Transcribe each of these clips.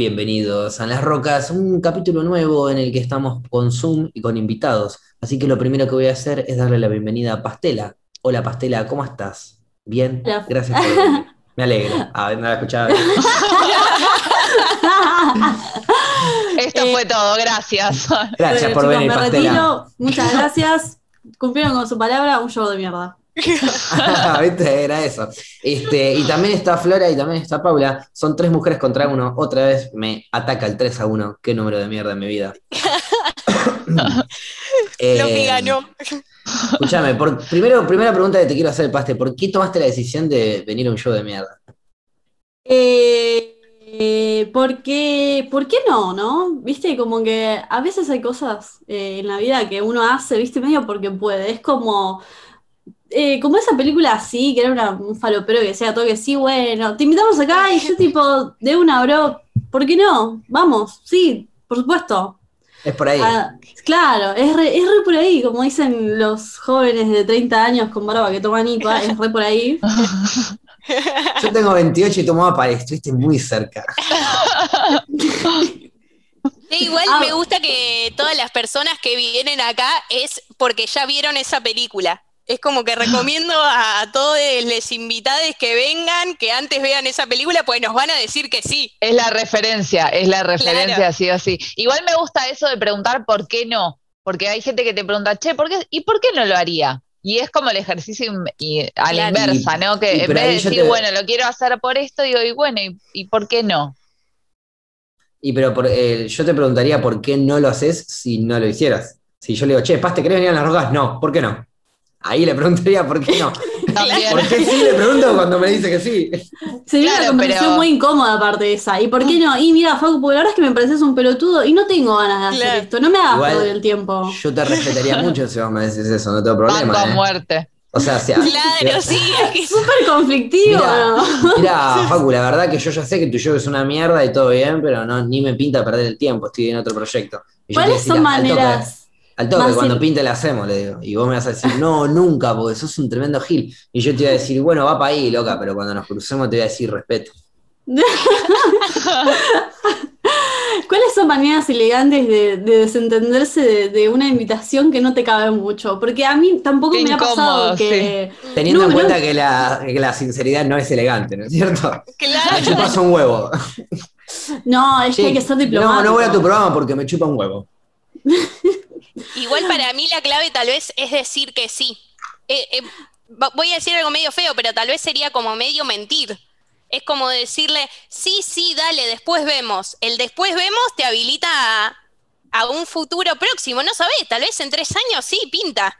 Bienvenidos a Las Rocas, un capítulo nuevo en el que estamos con Zoom y con invitados. Así que lo primero que voy a hacer es darle la bienvenida a Pastela. Hola Pastela, ¿cómo estás? Bien, Hola. gracias por venir. Me alegra. Ah, no la escuchaba. Esto Eh, fue todo, gracias. Gracias Bueno, por chicos, venir, me Pastela. retiro. Muchas gracias. Cumplieron con su palabra, un show de mierda. ¿Viste? Era eso. Este, y también está Flora y también está Paula. Son tres mujeres contra uno. Otra vez me ataca el 3 a 1. Qué número de mierda en mi vida. Eh, Lo que ganó. Escúchame, por, primero, primera pregunta que te quiero hacer, Paste, ¿por qué tomaste la decisión de venir a un show de mierda? Eh, eh, porque, ¿por qué no, no? Viste, como que a veces hay cosas eh, en la vida que uno hace, viste, medio porque puede. Es como, eh, como esa película así, que era una- un falopero que decía todo que sí, bueno, te invitamos acá y yo tipo, de una, bro, ¿por qué no? Vamos, sí, por supuesto. Es por ahí. Ah, claro, es re, es re por ahí, como dicen los jóvenes de 30 años con barba que toman IPA, es re por ahí. Yo tengo 28 y tomaba para estuviste muy cerca. Sí, igual Ah. me gusta que todas las personas que vienen acá es porque ya vieron esa película. Es como que recomiendo a, todos los invitados que vengan, que antes vean esa película, pues nos van a decir que sí. Es la referencia, es la referencia Claro. sí o sí. Igual me gusta eso de preguntar por qué no, porque hay gente que te pregunta, che, ¿por qué? ¿y por qué no lo haría? Y es como el ejercicio y a la Claro. inversa, ¿no? Que en vez de decir, te- bueno, lo quiero hacer por esto, digo, y bueno, ¿y, y por qué no? Y pero por- eh, yo te preguntaría por qué no lo haces si no lo hicieras. Si yo le digo, che, Paste, ¿querés venir a las rocas? No, ¿por qué no? Ahí le preguntaría por qué no. ¿Por qué sí le pregunto cuando me dice que sí? Sería Claro, una conversación pero- muy incómoda aparte de esa. ¿Y por qué no? Y mira, Facu, porque la verdad es que me pareces un pelotudo y no tengo ganas de hacer Claro. esto. No me hagas perder el tiempo. Yo te respetaría mucho si vos me decís eso, no tengo problema. Banco a ¿eh? muerte. O sea, si Claro, sí. es que- Súper conflictivo, Mira, Facu, la verdad que yo ya sé que tu show es una mierda y todo bien, pero no, ni me pinta perder el tiempo, estoy en otro proyecto. Y ¿Cuáles son maneras? Al toque, cuando in- pinte le hacemos, le digo. Y vos me vas a decir, no, nunca, porque sos un tremendo gil. Y yo te iba a decir, bueno, va para ahí, loca, pero cuando nos crucemos te voy a decir respeto. ¿Cuáles son maneras elegantes de, de desentenderse de, de una invitación que no te cabe mucho? Porque a mí tampoco Qué me ha pasado que. Teniendo No, en no. cuenta que la, que la sinceridad no es elegante, ¿no es cierto? Me Claro. chupas un huevo. No, es que hay que ser No, diplomático. no voy a tu programa porque me chupa un huevo. Igual para mí la clave tal vez es decir que sí. Eh, eh, voy a decir algo medio feo, pero tal vez sería como medio mentir. Es como decirle, sí, sí, dale, después vemos. El después vemos te habilita a, a un futuro próximo, no sabés, tal vez en tres años sí, pinta.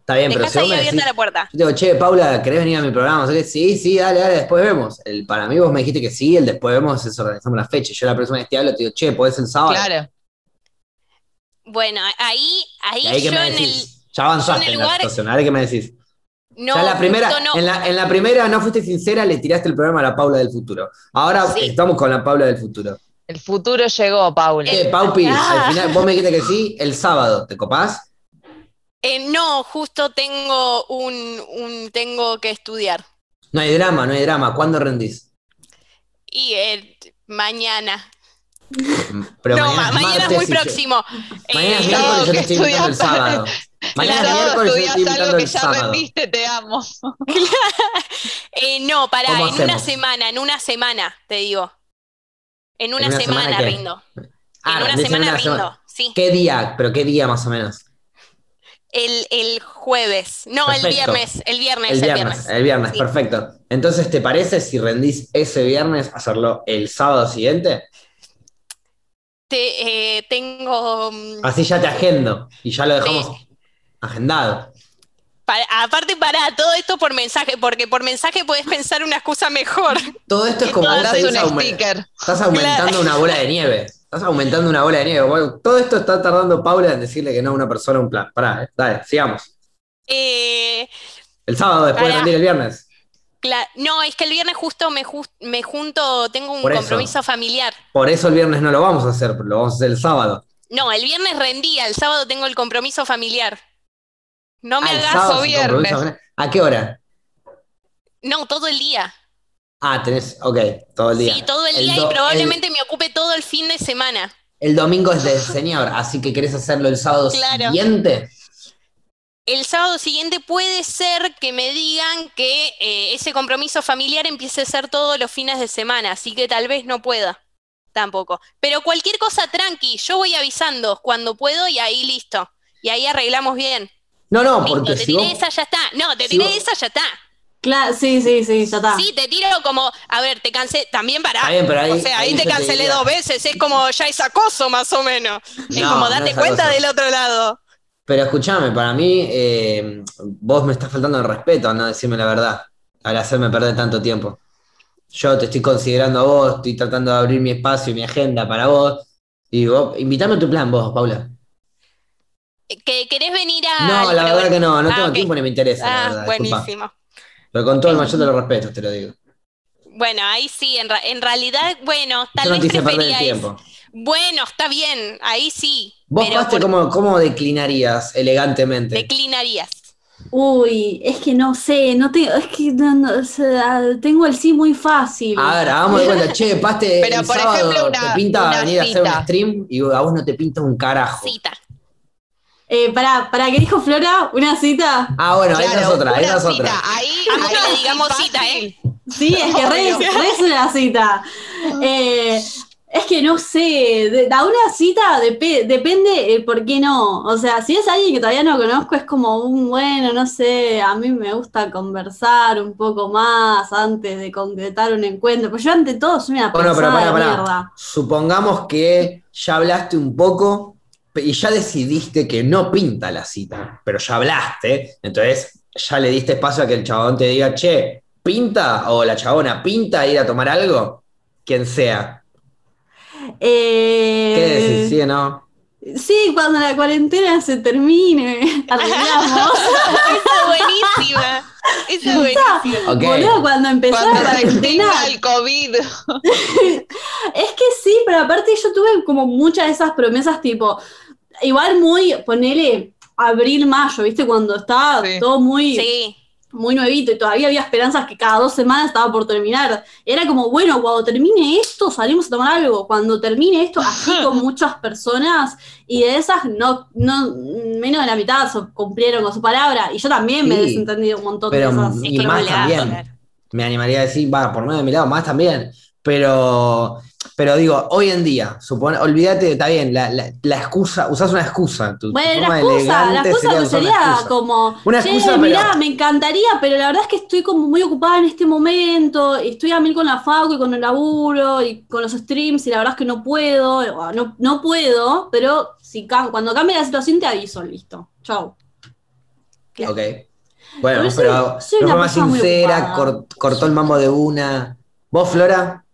Está bien, pero si ahí me abierta decís, la puerta. Yo digo, che, Paula, ¿querés venir a mi programa? O sea, que, sí, sí, dale, dale, después vemos. El, para mí vos me dijiste que sí, el después vemos es organizamos la fecha. Yo la persona que te hablo te digo, che, podés el sábado. Claro. Bueno, ahí, ahí, que yo en el... ya avanzaste en el en la lugar- situación, a ver qué me decís. No, ya en la primera, justo no. en, la, en la primera no fuiste sincera, le tiraste el programa a la Paula del futuro. Ahora Sí. estamos con la Paula del futuro. El futuro llegó, Paula. Che, Paupi, Ah. al final vos me dijiste que sí, el sábado, ¿te copás? Eh, no, justo tengo un, un- tengo que estudiar. No hay drama, no hay drama. ¿Cuándo rendís? Y eh, mañana. Pero no, ma- mañana es muy yo- próximo. Mañana es miércoles, yo te estoy invitando el sábado. Mañana sábado miércoles, yo te estoy algo que el ya sábado. rendiste, te amo. eh, no, para, ¿Cómo en una semana, en una semana, te digo. En una, una semana rindo. Ah, en una semana una rindo, sí. ¿Qué día? ¿Pero qué día más o menos? El, el jueves. No, el viernes. El viernes, El el viernes, viernes. el viernes, Sí. perfecto. Entonces, ¿te parece si rendís ese viernes hacerlo el sábado siguiente? Te, eh, tengo. mm, Así ya te agendo y ya lo dejamos agendado. para- aparte, para todo esto por mensaje, porque por mensaje podés pensar una excusa mejor. Todo esto es como vos Mandás seguís un aumen- sticker. Estás aumentando una bola de nieve. Estás aumentando una bola de nieve. Bueno, todo esto está tardando Paula en decirle que no a una persona un plan. Pará, eh. dale, sigamos. Eh, El sábado después de Pará. rendir el viernes. No, es que el viernes justo me, jus- me junto, tengo un Por eso. compromiso familiar. Por eso el viernes no lo vamos a hacer, lo vamos a hacer el sábado. No, el viernes rendía, el sábado tengo el compromiso familiar. No me Ah, el hagas sábado o se viernes. ¿A qué hora? No, todo el día. Ah, tenés, ok, todo el día. Sí, todo el El día y probablemente me ocupe todo el fin de semana. El, domingo es del señor, así que querés hacerlo el sábado Claro. siguiente. El sábado siguiente puede ser que me digan que eh, ese compromiso familiar empiece a ser todos los fines de semana, así que tal vez no pueda tampoco. Pero cualquier cosa tranqui, yo voy avisando cuando puedo y ahí listo. Y ahí arreglamos bien. No, no, Listo, porque te si tiré vos, esa, ya está. No, te si tiré vos- esa, ya está. Claro, sí, sí, sí, ya está. Sí, te tiro como, a ver, te cansé, también para. Está bien, pero ahí- o sea, ahí, ahí te cancelé dos veces, es como ya es acoso más o menos. es como date cuenta acoso. del otro lado. Pero escúchame, para mí, eh, vos me estás faltando el respeto al no decirme la verdad, al hacerme perder tanto tiempo. Yo te estoy considerando a vos, estoy tratando de abrir mi espacio y mi agenda para vos. Y vos, invítame a tu plan, vos, Paula. ¿Que querés venir a. No, la verdad que no, no Ah, tengo tiempo ni me interesa, la Ah, verdad. disculpa. buenísimo. Pero con todo el mayor de los respetos, te lo digo. Bueno, ahí sí, en, ra- en realidad, bueno, tal Yo no vez te el eso. Bueno, está bien, ahí sí. Vos, pero por- ¿cómo, cómo declinarías elegantemente? declinarías. Uy, es que no sé, no tengo, es que no, no, o sea, tengo el sí muy fácil. A ver, hagamos de cuenta, che, Paste, Pero, el por sábado ejemplo, una- te pinta una venir a hacer un cita. stream y a vos no te pinta un carajo. Cita. Eh, para, para que dijo Flora, una cita. Ah, bueno, esa es Claro, otra, esa es cita. otra. Ahí, Ah, no ahí le digamos cita, ¿eh? Sí, es que re es una cita. Eh, es que no sé, de, da una cita depe- depende el por qué no. O sea, si es alguien que todavía no conozco, es como un bueno, no sé, a mí me gusta conversar un poco más antes de concretar un encuentro. Pues yo ante todo soy una Bueno, pero persona pará, de pará. mierda. Supongamos que ya hablaste un poco y ya decidiste que no pinta la cita, pero ya hablaste, entonces ya le diste espacio a que el chabón te diga, che, ¿pinta? O la chabona, ¿pinta ir a tomar algo? Quien sea. Eh, ¿Qué decís? ¿Sí o no? Sí, cuando la cuarentena se termine, arreglamos. Esa es buenísima. Esa es buenísima. Ok. Boludo, cuando empezó Cuando la se cuarentena, el COVID. Es que sí, pero aparte yo tuve como muchas de esas promesas tipo, igual muy, ponele abril, mayo, ¿viste? Cuando estaba Sí. todo muy, Sí. Muy nuevito y todavía había esperanzas que cada dos semanas estaba por terminar. Era como, bueno, cuando termine esto salimos a tomar algo, cuando termine esto, así con muchas personas y de esas no, no menos de la mitad so- cumplieron con su palabra y yo también me he desentendido un montón Pero de y que más también. Me animaría a decir, va, por medio de mi lado, más también. Pero, pero digo, hoy en día, supone, olvídate, está bien, la, la, la excusa, usás una excusa. Tu, tu Bueno, la excusa, la excusa sería pues una excusa. como, Una che, excusa, pero- mirá, me encantaría, pero la verdad es que estoy como muy ocupada en este momento, estoy a mil con la facu y con el laburo y con los streams, y la verdad es que no puedo, no, no puedo, pero si cuando cambie la situación te aviso, listo. Chau. Ok. Bueno, Pero soy- pero soy de una forma sincera, cor- cortó el mambo de una. ¿Vos, Flora?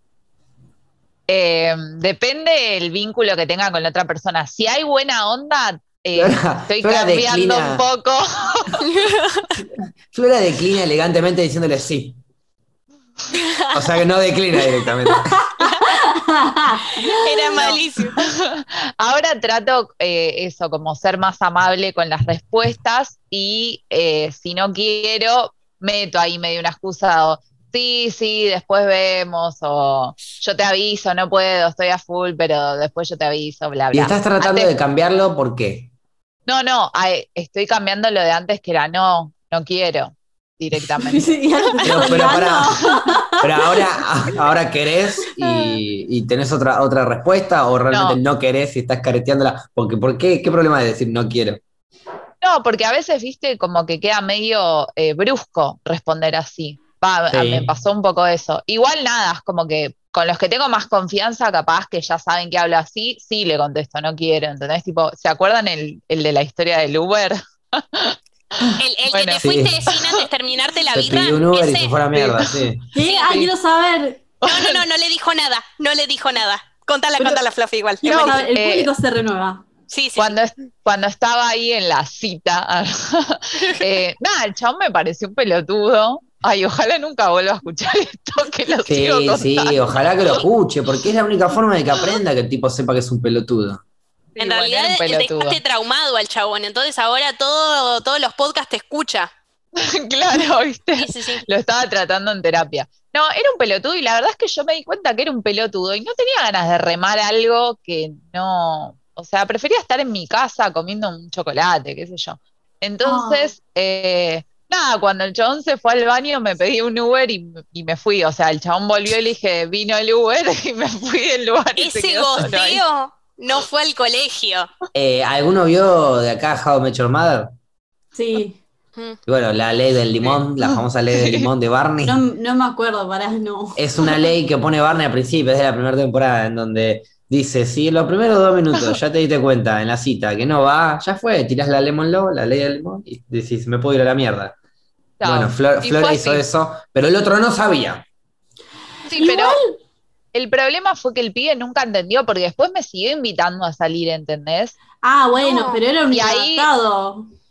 Eh, depende el vínculo que tenga con la otra persona. Si hay buena onda, eh, Flora- estoy Flora cambiando declina- un poco. Flora declina elegantemente diciéndole sí. O sea que no declina directamente. Era malísimo. Ahora trato eh, eso, como ser más amable con las respuestas y eh, si no quiero, meto ahí medio una excusa o sí, sí, después vemos o yo te aviso, no puedo, estoy a full, pero después yo te aviso, bla, Y bla. estás tratando Antes- de cambiarlo, ¿por qué? No, no, ay, estoy cambiando lo de antes que era no, no quiero directamente. Pero, pero, pará. Pero ahora, ahora querés y, y tenés otra, otra respuesta o realmente no, querés y estás careteándola. Porque, ¿por qué? ¿Qué problema de decir no quiero? No, porque a veces, viste, como que queda medio eh, brusco responder así. Va, Sí. Me pasó un poco eso. Igual nada, es como que con los que tengo más confianza, capaz que ya saben que hablo así, sí le contesto, no quiero, ¿entendés? Tipo, ¿se acuerdan el, el de la historia del Uber? El, el Bueno. que te Sí. fuiste sin antes terminarte la Te birra. pidió un Uber y ese- se fue a la mierda, sí. ¿Qué? Ah, sí. quiero saber. No, no, no, no le dijo nada. No le dijo nada. Contala, Pero- contala, Fluffy, igual. No. El eh, público se renueva. Sí, sí. Cuando, es- cuando estaba ahí en la cita, eh, nada, el chabón me pareció un pelotudo. Ay, ojalá nunca vuelva a escuchar esto, que lo Sí, sigo contando. sí, ojalá que lo escuche, porque es la única forma de que aprenda que el tipo sepa que es un pelotudo. En realidad era un pelotudo. dejaste traumado al chabón, entonces ahora todo, todos los podcasts te escucha. claro, ¿viste? Sí, sí, sí. Lo estaba tratando en terapia. No, era un pelotudo y la verdad es que yo me di cuenta que era un pelotudo y no tenía ganas de remar algo que no, o sea, prefería estar en mi casa comiendo un chocolate, qué sé yo. Entonces, eh, nada, cuando el chabón se fue al baño me pedí un Uber y, y me fui, o sea, el chabón volvió y le dije, vino el Uber y me fui del lugar. Ese gosteo no fue al colegio. Eh, ¿Alguno vio de acá How I Met Your Mother? Sí. Mm. Y Bueno, la ley del limón, la famosa ley del limón de Barney. No, no me acuerdo, pará, no. Es una ley que pone Barney al principio, es de la primera temporada, en donde dice, si en los primeros dos minutos ya te diste cuenta en la cita que no va, ya fue, tirás la lemon law, la ley del limón, y decís, me puedo ir a la mierda. Chao. Bueno, Flor, fue hizo así. eso, pero el otro no sabía. Sí, pero el problema fue que el pibe nunca entendió porque después me siguió invitando a salir, ¿entendés? Ah, bueno, No. pero era un Y ahí-.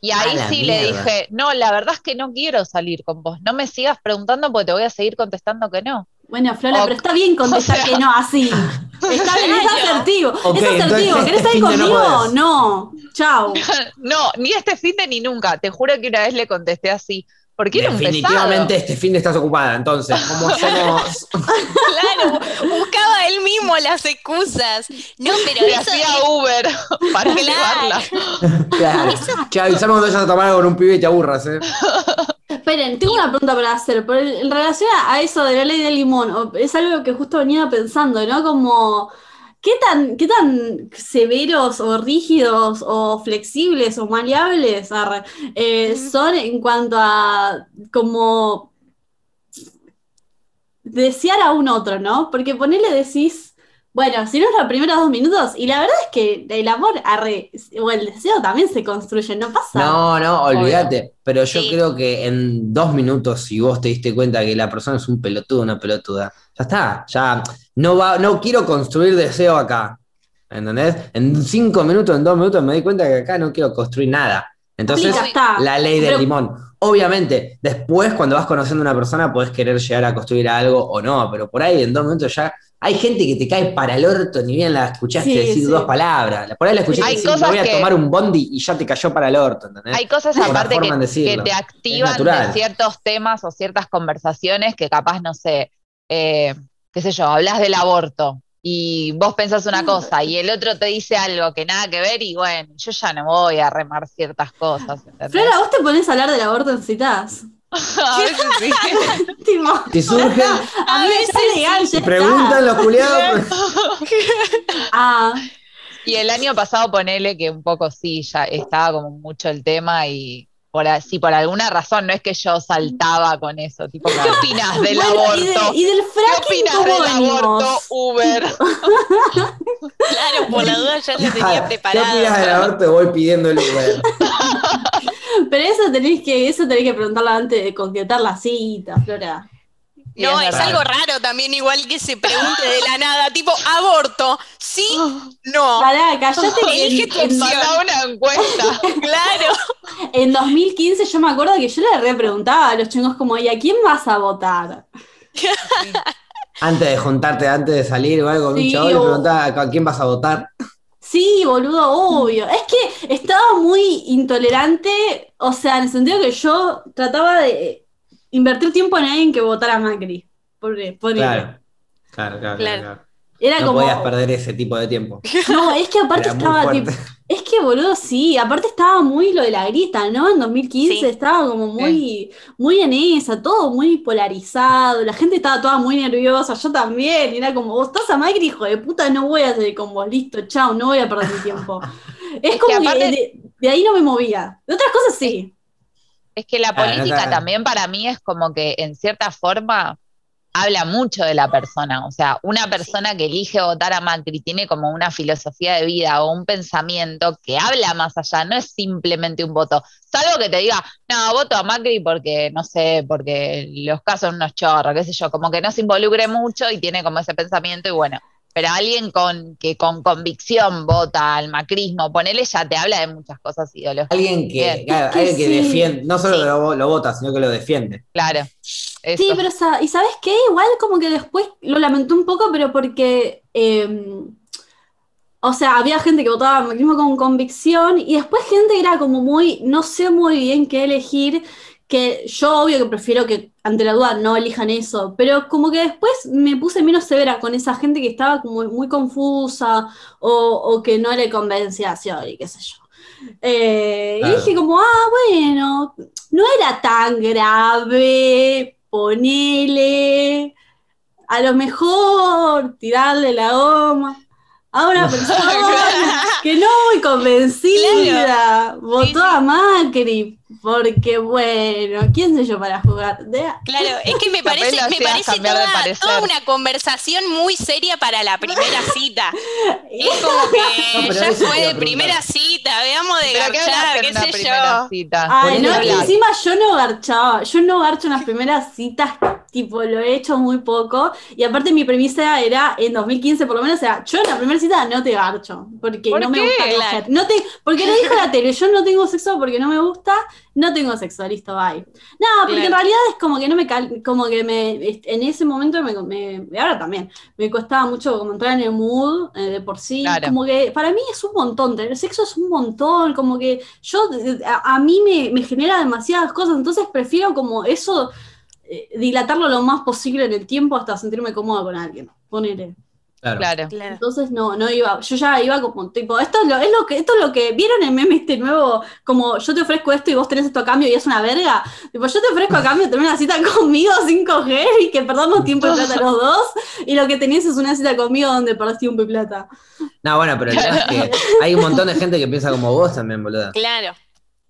Y ahí sí le dije, no, la verdad es que no quiero salir con vos. No me sigas preguntando porque te voy a seguir contestando que no. Bueno, Flora, pero está bien contestar O sea- que no así. Está bien, es asertivo. Ok, es asertivo. entonces ¿Querés este salir no conmigo? podés. No. Chao. No, ni este fin de ni nunca. Te juro que una vez le contesté así. Porque era un pesado. Definitivamente este fin de estás ocupada, entonces, ¿cómo hacemos? Claro, buscaba él mismo las excusas. No, pero Le eso hacía es- Uber para Claro. llevarla. claro. Che, avísame cuando vayas a tomar algo con un pibe y te aburras, ¿eh? Esperen, tengo una pregunta para hacer. El- en relación a eso de la ley del limón, es algo que justo venía pensando, ¿no? Como, ¿qué tan, qué tan severos o rígidos o flexibles o maleables arre, eh, son en cuanto a como desear a un otro, ¿no? Porque ponele decís, bueno, si no es los primeros dos minutos, y la verdad es que el amor arre, o el deseo también se construye, no pasa. No, no, olvídate. Pero yo Sí. creo que en dos minutos, si vos te diste cuenta que la persona es un pelotudo, una pelotuda, ya está. Ya no va, no quiero construir deseo acá. ¿Entendés? En cinco minutos, en dos minutos me di cuenta que acá no quiero construir nada. Entonces, Sí, ya está. la ley del Pero- limón. Obviamente, después cuando vas conociendo a una persona podés querer llegar a construir algo o no, pero por ahí en dos minutos ya hay gente que te cae para el orto, ni bien la escuchaste Sí, decir sí. dos palabras. Por ahí la escuchaste Hay decir, me cosas voy a que- tomar un bondi y ya te cayó para el orto, ¿entendés? Hay cosas Por aparte que, te activan de ciertos temas o ciertas conversaciones que capaz, no sé, eh, qué sé yo, hablas del aborto y vos pensás una cosa y el otro te dice algo que nada que ver y bueno, yo ya no voy a remar ciertas cosas. ¿entendés? Flora, ¿vos te pones a hablar del aborto en citas? a veces sí. Tipo, Si surgen, a mí veces está legal, ya si está. preguntan los culiados. Ah, Y el año pasado ponele que un poco sí, ya estaba como mucho el tema y por, si por alguna razón no es que yo saltaba con eso, tipo, ¿qué opinas del bueno, aborto? y, de- y del ¿Qué opinas ¿cómo del aborto? Uber? Claro, por la duda ya lo tenía ¿Qué opinas del preparado. aborto? Voy pidiendo el Uber. Pero eso tenés que, eso tenés que preguntarlo antes de concretar la cita, Flora. Y No, es algo raro también, igual que se pregunte de la nada, tipo, aborto, ¿sí? No. Pará, callate que Elige en, tu en- Mandá una encuesta. Claro. en 2015 yo me acuerdo que yo le repreguntaba a los chingos como, ¿y a quién vas a votar? Antes de juntarte, antes de salir o algo con un Sí, chavo, le o- preguntaba a quién vas a votar. Sí, boludo, obvio. Es que estaba muy intolerante, o sea, en el sentido que yo trataba de invertir tiempo en alguien que votara a Macri. Por, por Claro. Claro, claro, claro. Claro. claro. Era No como. podías perder ese tipo de tiempo. No, es que aparte estaba tipo. Es que, boludo, sí. Aparte estaba muy lo de la grita, ¿no? En 2015 Sí. estaba como muy, muy en esa, todo muy polarizado. La gente estaba toda muy nerviosa, yo también. y Era como, vos estás a Macri, hijo de puta, no voy a salir con vos, listo, chao, no voy a perder mi tiempo. Es, Es como que que, aparte- de, de ahí no me movía. De otras cosas sí. Es que la Ah, no política también para mí es como que en cierta forma habla mucho de la persona. O sea, una persona que elige votar a Macri tiene como una filosofía de vida o un pensamiento que habla más allá, no es simplemente un voto. Salvo que te diga, no, voto a Macri porque, no sé, porque los casos son unos chorros, qué sé yo, como que no se involucre mucho y tiene como ese pensamiento y bueno. Pero alguien con, que con convicción vota al macrismo, ponele, ya te habla de muchas cosas ideológicas. Alguien que, claro, alguien que sí. defiende, no solo Sí. lo, lo vota, sino que lo defiende. Claro. Eso. Sí, pero ¿y sabes qué? Igual como que después lo lamenté un poco, pero porque, eh, o sea, había gente que votaba macrismo con convicción y después gente que era como muy, no sé muy bien qué elegir, que yo obvio que prefiero que ante la duda no elijan eso, pero como que después me puse menos severa con esa gente que estaba como muy confusa o, o que no le convencía a Scioli, qué sé yo. Eh, Claro. Y dije como, ah, bueno, no era tan grave, ponele, a lo mejor tirarle la goma a una persona que no muy convencida votó a Macri, porque bueno, ¿quién soy yo para jugar? De- Claro, es que me parece, me parece de toda, una conversación muy seria para la primera cita. Es como que No, ya fue preguntar. primera cita, veamos de ¿Pero qué garchar, qué sé yo. cita? Ay, no, que encima yo no garchaba, yo no garcho en las primeras citas, tipo, lo he hecho muy poco, y aparte mi premisa era en 2015 por lo menos, o sea, yo en la primera cita no te garcho, porque ¿Por no me qué? gusta coger. No te, porque lo dijo la tele, yo no tengo sexo porque no me gusta, no tengo sexo, listo, bye. No, porque en realidad es como que no me cal- como que me, en ese momento me, me- ahora también, me costaba mucho como entrar en el mood eh, de por sí, Claro. como que para mí es un montón, tener sexo es un montón, como que yo, a, a mí me, me genera demasiadas cosas, entonces prefiero como eso, eh, dilatarlo lo más posible en el tiempo hasta sentirme cómoda con alguien, ponele. Claro. Claro. Claro. Entonces no, no iba, yo ya iba como tipo, esto es lo, es lo que, esto es lo que, ¿vieron el meme este nuevo? Como yo te ofrezco esto y vos tenés esto a cambio y es una verga. Tipo, yo te ofrezco a cambio tener una cita conmigo sin coger y que perdamos tiempo y plata los dos, y lo que tenés es una cita conmigo donde perdés tiempo y plata. No, bueno, pero el tema es que hay un montón de gente que piensa como vos también, boludo. Claro.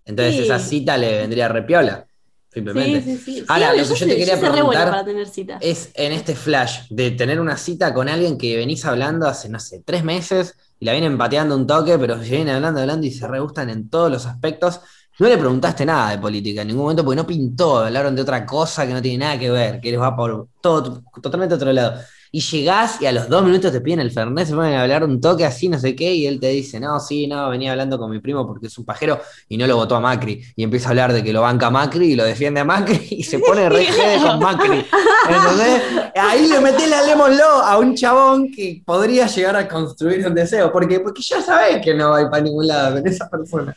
Entonces Sí. esa cita le vendría repiola, simplemente. Sí, sí, sí. Ahora, lo que yo te quería buena preguntar para tener citas. Es en este flash de tener una cita con alguien que venís hablando hace, no sé, tres meses y la vienen pateando un toque, pero se vienen hablando, hablando y se re gustan en todos los aspectos. No le preguntaste nada de política en ningún momento porque no pintó, hablaron de otra cosa que no tiene nada que ver, que les va por todo totalmente otro lado. Y llegás y a los dos minutos te piden el Fernet, se ponen a hablar un toque así, no sé qué, y él te dice, no, sí, no, venía hablando con mi primo porque es un pajero y no lo votó a Macri. Y empieza a hablar de que lo banca Macri y lo defiende a Macri y se pone re con Macri. ¿Entendés? Ahí le metés la lémoslo a un chabón que podría llegar a construir un deseo, porque, porque ya sabés que no va a ir para ningún lado con esa persona.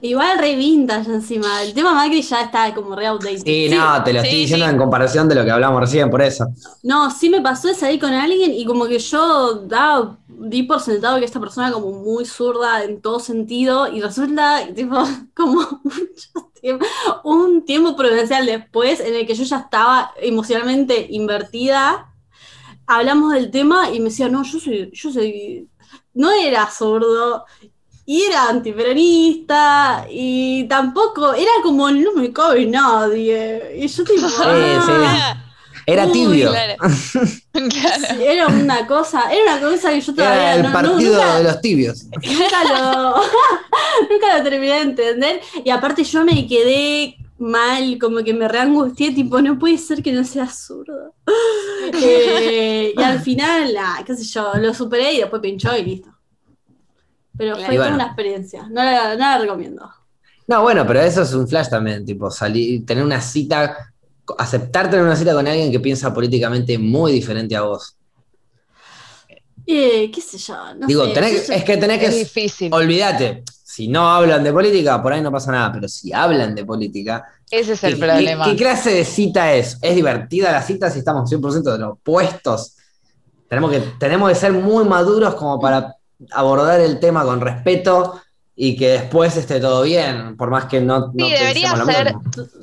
Igual re vintage encima. El tema Macri ya está como re outdated. Sí, no, te lo estoy sí, diciendo sí. en comparación de lo que hablamos recién, por eso. No, sí me pasó de salir con alguien y como que yo daba, di por sentado que esta persona como muy zurda en todo sentido y resulta tipo como mucho tiempo, un tiempo prudencial después en el que yo ya estaba emocionalmente invertida, hablamos del tema y me decía, no, yo soy, yo soy, no era zurdo. Y era antiperonista, y tampoco, era como, no me cabe nadie. Y yo tipo, ah. Era Uy, tibio. claro. Claro. Sí, Era una cosa, era una cosa que yo todavía Era el no- no- partido nunca, de los tibios. nunca lo, nunca lo terminé de entender. Y aparte yo me quedé mal, como que me reangustié, tipo, no puede ser que no sea zurdo. Eh, y al final, ah, qué sé yo, lo superé y después pinchó y listo. Pero fue toda una experiencia, no la, no la recomiendo. No, bueno, pero eso es un flash también, tipo, salir, tener una cita, aceptar tener una cita con alguien que piensa políticamente muy diferente a vos. Eh, qué sé yo, no Digo, sé. tenés es que tenés Es que, difícil. olvídate, si no hablan de política, por ahí no pasa nada, pero si hablan de política, Ese es el ¿qué, problema. qué- qué clase de cita es? ¿Es divertida la cita si estamos 100% de los opuestos? Tenemos que, tenemos que ser muy maduros como para abordar el tema con respeto y que después esté todo bien, por más que no, no Sí, debería ser- mismo.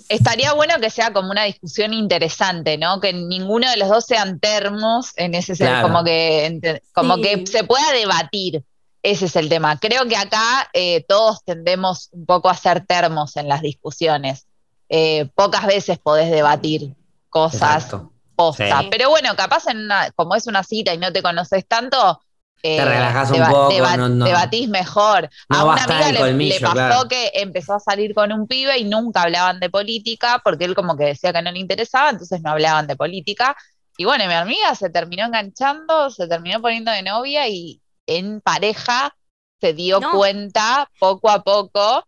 Estaría bueno que sea como una discusión interesante, ¿no? Que ninguno de los dos sean termos en ese sentido, Claro. como que como Sí. que se pueda debatir. Ese es el tema. Creo que acá eh, todos tendemos un poco a ser termos en las discusiones. Eh, pocas veces podés debatir cosas Exacto. posta. Sí. Pero bueno, capaz en una, como es una cita y no te conoces tanto, Te relajás un poco, no- no- debatís mejor. no a una amiga le, colmillo, le pasó claro. que empezó a salir con un pibe y nunca hablaban de política porque él como que decía que no le interesaba, entonces no hablaban de política. Y bueno, mi amiga se terminó enganchando, se terminó poniendo de novia y en pareja se dio No. cuenta poco a poco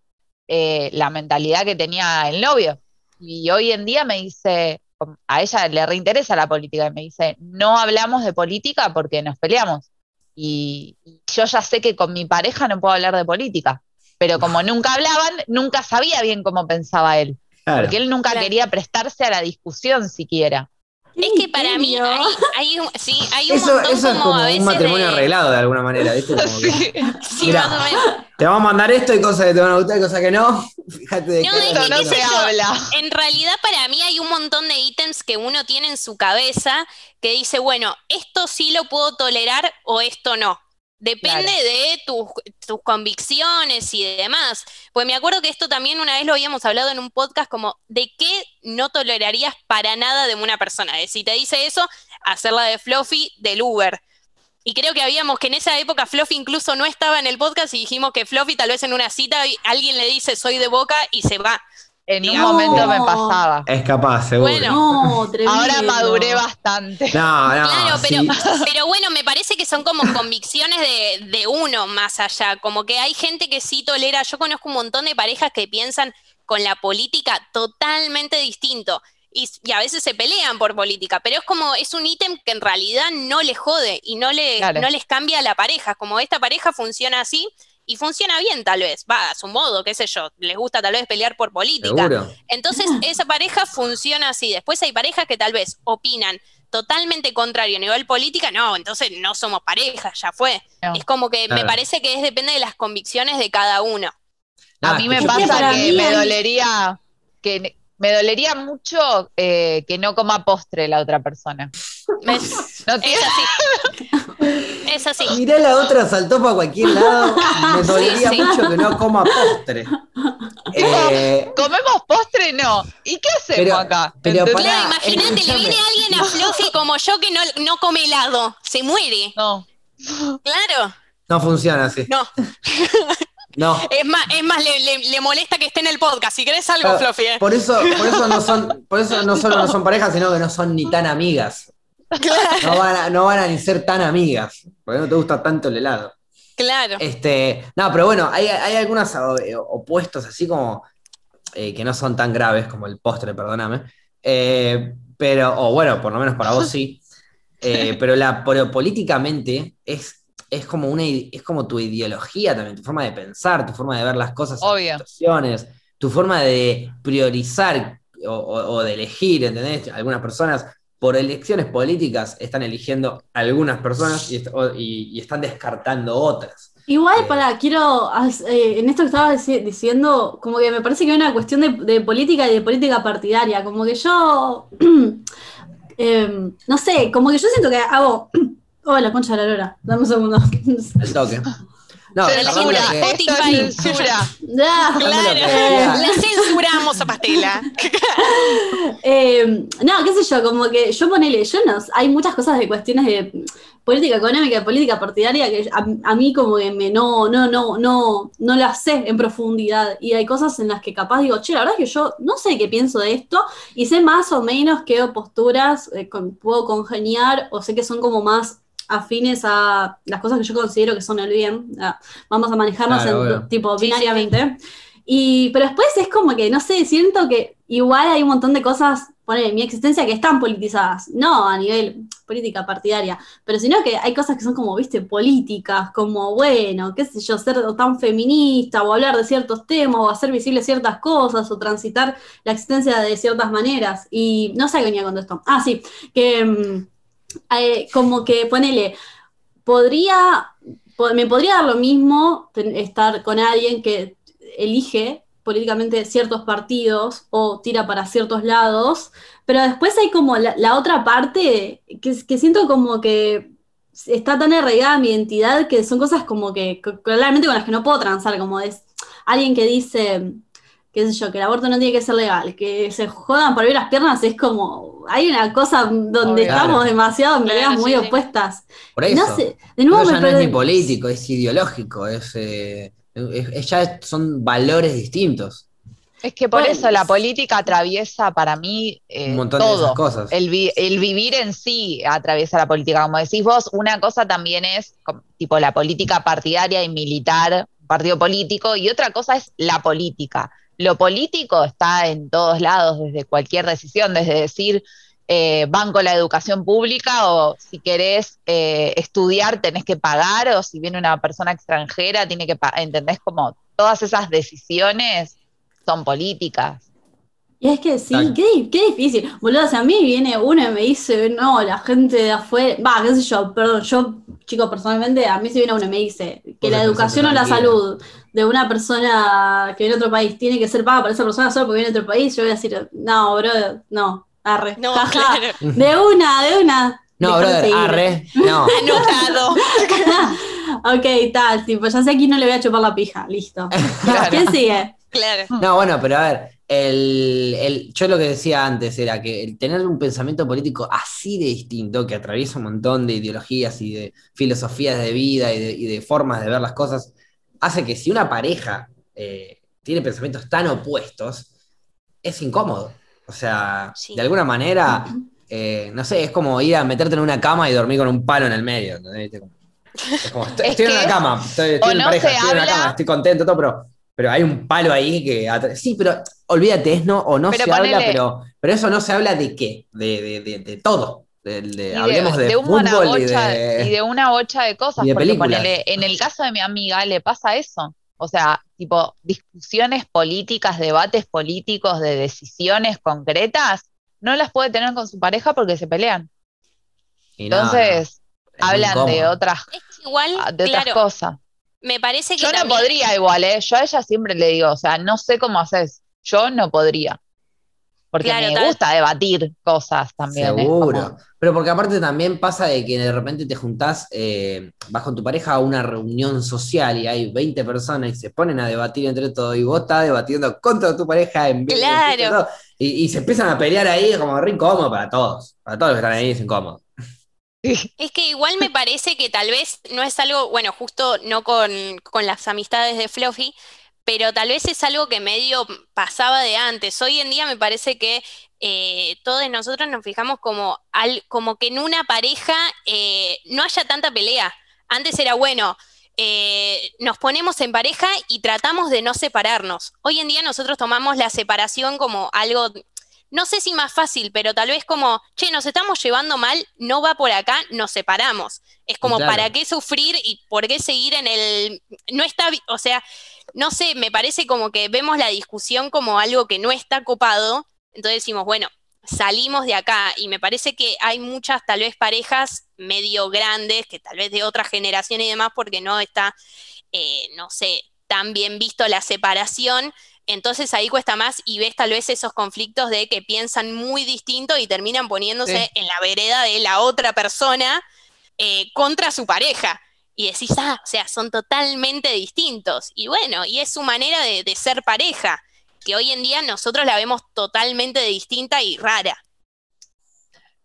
eh, la mentalidad que tenía el novio. Y hoy en día me dice, a ella le reinteresa la política y me dice, no hablamos de política porque nos peleamos. Y, yo ya sé que con mi pareja no puedo hablar de política, pero como nunca hablaban, nunca sabía bien cómo pensaba él. Claro. porque él nunca Claro. quería prestarse a la discusión siquiera. Es que para mí hay, hay un, sí, hay un Eso, montón eso es como, como a veces un matrimonio de- arreglado de alguna manera, ¿viste? Como que Sí, Mirá. más o menos. te vamos a mandar esto y cosas que te van a gustar y cosas que no. Fíjate de No, qué es Esto que no qué se habla. En realidad para mí hay un montón de ítems que uno tiene en su cabeza que dice, bueno, esto sí lo puedo tolerar o esto no. Depende Claro. de tus, tus convicciones y demás. Pues me acuerdo que esto también una vez lo habíamos hablado en un podcast como de qué no tolerarías para nada de una persona. Si te dice eso, hacerla de Fluffy del Uber. Y creo que habíamos que en esa época Fluffy incluso no estaba en el podcast y dijimos que Fluffy tal vez en una cita alguien le dice soy de boca y se va. En un momento me pasaba. Es capaz, seguro. Bueno. No, tremendo. Ahora maduré bastante. No, no. Claro, pero, sí. pero bueno, me parece que son como convicciones de, de uno más allá. Como que hay gente que sí tolera. Yo conozco un montón de parejas que piensan con la política totalmente distinto. Y, y a veces se pelean por política, pero es como, es un ítem que en realidad no les jode y no, le, Claro. no les cambia a la pareja. Como esta pareja funciona así y funciona bien tal vez, va a su modo, qué sé yo, les gusta tal vez pelear por política. Seguro. Entonces, esa pareja funciona así. Después hay parejas que tal vez opinan totalmente contrario a nivel política, no, entonces no somos pareja, ya fue. No. Es como que me parece que es depende de las convicciones de cada uno. No, A mí me es pasa que mí me dolería, que me dolería mucho eh, que no coma postre la otra persona. Es, No es tiene- así. Es así. Mirá la otra, saltó para cualquier lado. Me dolería sí. mucho que no coma postre. Eh, ¿Comemos postre? No. ¿Y qué hacemos Pero- acá? pero imagínate, le viene alguien a Fluffy como yo que no, no come helado, se muere. No. Claro, no funciona así. no. No. Es más, es más le, le- le molesta que esté en el podcast. Si querés algo, Claro, Fluffy. ¿eh? Por eso, por eso no son, por eso no solo no son parejas, sino que no son ni tan amigas. No van a, no van a ni ser tan amigas, porque no te gusta tanto el helado. Claro. Este, no, pero bueno, hay, hay algunos eh, opuestos así como eh, que no son tan graves como el postre, perdóname. Eh, pero, o bueno, por lo menos para vos sí. Eh, pero la pero políticamente es, es como una es como tu ideología también, tu forma de pensar, tu forma de ver las cosas, Obvio. situaciones, tu forma de priorizar o, o- o de elegir, ¿entendés? Algunas personas por elecciones políticas están eligiendo algunas personas y, están descartando otras. Igual, Eh. para, quiero, eh, en esto que estabas dici- diciendo, como que me parece que hay una cuestión de, de política y de política partidaria, como que yo, em, no sé, como que yo siento que hago, oh, la concha de la lora, dame un segundo. El toque. No, Censura, Spotify. censura. Claro, la censuramos a Pastela. Eh, no, qué sé yo, como que yo ponele, yo no, hay muchas cosas de cuestiones de política económica, de política partidaria que a, a mí como que me no, no, no, no, no las sé en profundidad. Y hay cosas en las que capaz digo, che, la verdad es que yo no sé qué pienso de esto, y sé más o menos qué posturas eh, con- puedo congeniar, o sé que son como más afines a las cosas que yo considero que son el bien. Ah, vamos a manejarnos Claro, en, obvio. tipo binariamente. Y, pero después es como que, no sé, siento que igual hay un montón de cosas, pone, en mi existencia que están politizadas, no a nivel política partidaria, pero sino que hay cosas que son como, viste, políticas, como, bueno, qué sé yo, ser tan feminista, o hablar de ciertos temas, o hacer visibles ciertas cosas, o transitar la existencia de ciertas maneras. Y no sé qué venía con esto. Ah, sí, que mm, eh, como que ponele, podría, po- me podría dar lo mismo estar con alguien que elige políticamente ciertos partidos o tira para ciertos lados, pero después hay como la, otra parte que, que siento como que está tan arraigada mi identidad que son cosas como que claramente con las que no puedo transar, como es alguien que dice, qué sé yo, que el aborto no tiene que ser legal, que se jodan por abrir las piernas, es como, hay una cosa donde Obvio. estamos Claro. demasiado en Claro, peleas muy sí, opuestas. Por eso. No sé, de nuevo Eso ya no es ni político, es ideológico, es, eh, es- ya son valores distintos. Es que por Bueno. eso la política atraviesa para mí eh, Un montón de esas cosas. El, vi- el vivir en sí atraviesa la política. Como decís vos, una cosa también es tipo la política partidaria y militar, partido político, y otra cosa es la política. Lo político está en todos lados, desde cualquier decisión, desde decir eh, banco la educación pública o si querés eh, estudiar tenés que pagar o si viene una persona extranjera tiene que pagar, ¿entendés? Como todas esas decisiones son políticas. Y es que sí, qué, di- qué difícil. Boludo, si a mí viene uno y me dice, no, la gente de afuera, va, qué sé yo, perdón, yo, chicos, personalmente, a mí si viene uno y me dice que la educación o la salud de una persona que viene de otro país tiene que ser paga por esa persona solo porque viene de otro país, yo voy a decir, no, bro, no, arre. No, claro. De una, de una. No, brother, seguir. arre. No. Anotado. ok, tal, tipo, ya sé a quién no le voy a chupar la pija, listo. Claro. ¿Quién sigue? Claro. No, bueno, pero a ver, el, el- yo lo que decía antes era que el tener un pensamiento político así de distinto, que atraviesa un montón de ideologías y de filosofías de vida y de, y de formas de ver las cosas, hace que si una pareja eh, tiene pensamientos tan opuestos, es incómodo. O sea, Sí. de alguna manera, eh, no sé, es como ir a meterte en una cama y dormir con un palo en el medio. Es como, estoy, Es estoy en una cama, estoy, en no pareja, estoy en una cama, estoy contento, todo, pero, pero hay un palo ahí que... Sí, pero olvídate, es no, o no Pero se habla, pero, pero eso no se habla de qué, de, de, de, de todo. De, de- Y hablemos de, de una fútbol y bocha, de... y de una bocha de cosas, y de porque ponele, en el caso de mi amiga le pasa eso. O sea, tipo, discusiones políticas, debates políticos de decisiones concretas, no las puede tener con su pareja porque se pelean. y no, no, Entonces, hablan de otras, Es que igual, de otras claro, cosas. me parece que Yo no podría igual, ¿eh? Yo a ella siempre le digo, o sea, no sé cómo haces. Yo no podría. Porque Claro, me tal- gusta debatir cosas también. Seguro. como- Pero porque aparte también pasa de que de repente te juntás, eh, vas con tu pareja a una reunión social y hay 20 personas y se ponen a debatir entre todos y vos estás debatiendo contra tu pareja en vez Claro. todo. Y se empiezan a pelear ahí como re incómodo para todos. Para todos los que están ahí es incómodo. Es que igual me parece que tal vez no es algo, bueno, justo no con, con las amistades de Fluffy, pero tal vez es algo que medio pasaba de antes. Hoy en día me parece que eh, todos nosotros nos fijamos como, al, como que en una pareja eh, no haya tanta pelea. Antes era bueno, eh, nos ponemos en pareja y tratamos de no separarnos. Hoy en día nosotros tomamos la separación como algo no sé si más fácil, pero tal vez como, che, nos estamos llevando mal, no va por acá, nos separamos. Es como, Claro. ¿para qué sufrir y por qué seguir en el... No está, o sea, no sé, me parece como que vemos la discusión como algo que no está copado, entonces decimos, bueno, salimos de acá y me parece que hay muchas tal vez parejas medio grandes, que tal vez de otra generación y demás, porque no está, eh, no sé, tan bien visto la separación, entonces ahí cuesta más y ves tal vez esos conflictos de que piensan muy distinto y terminan poniéndose Sí. en la vereda de la otra persona eh, contra su pareja. Y decís, ah, o sea, son totalmente distintos. Y bueno, y es su manera de, de ser pareja, que hoy en día nosotros la vemos totalmente distinta y rara.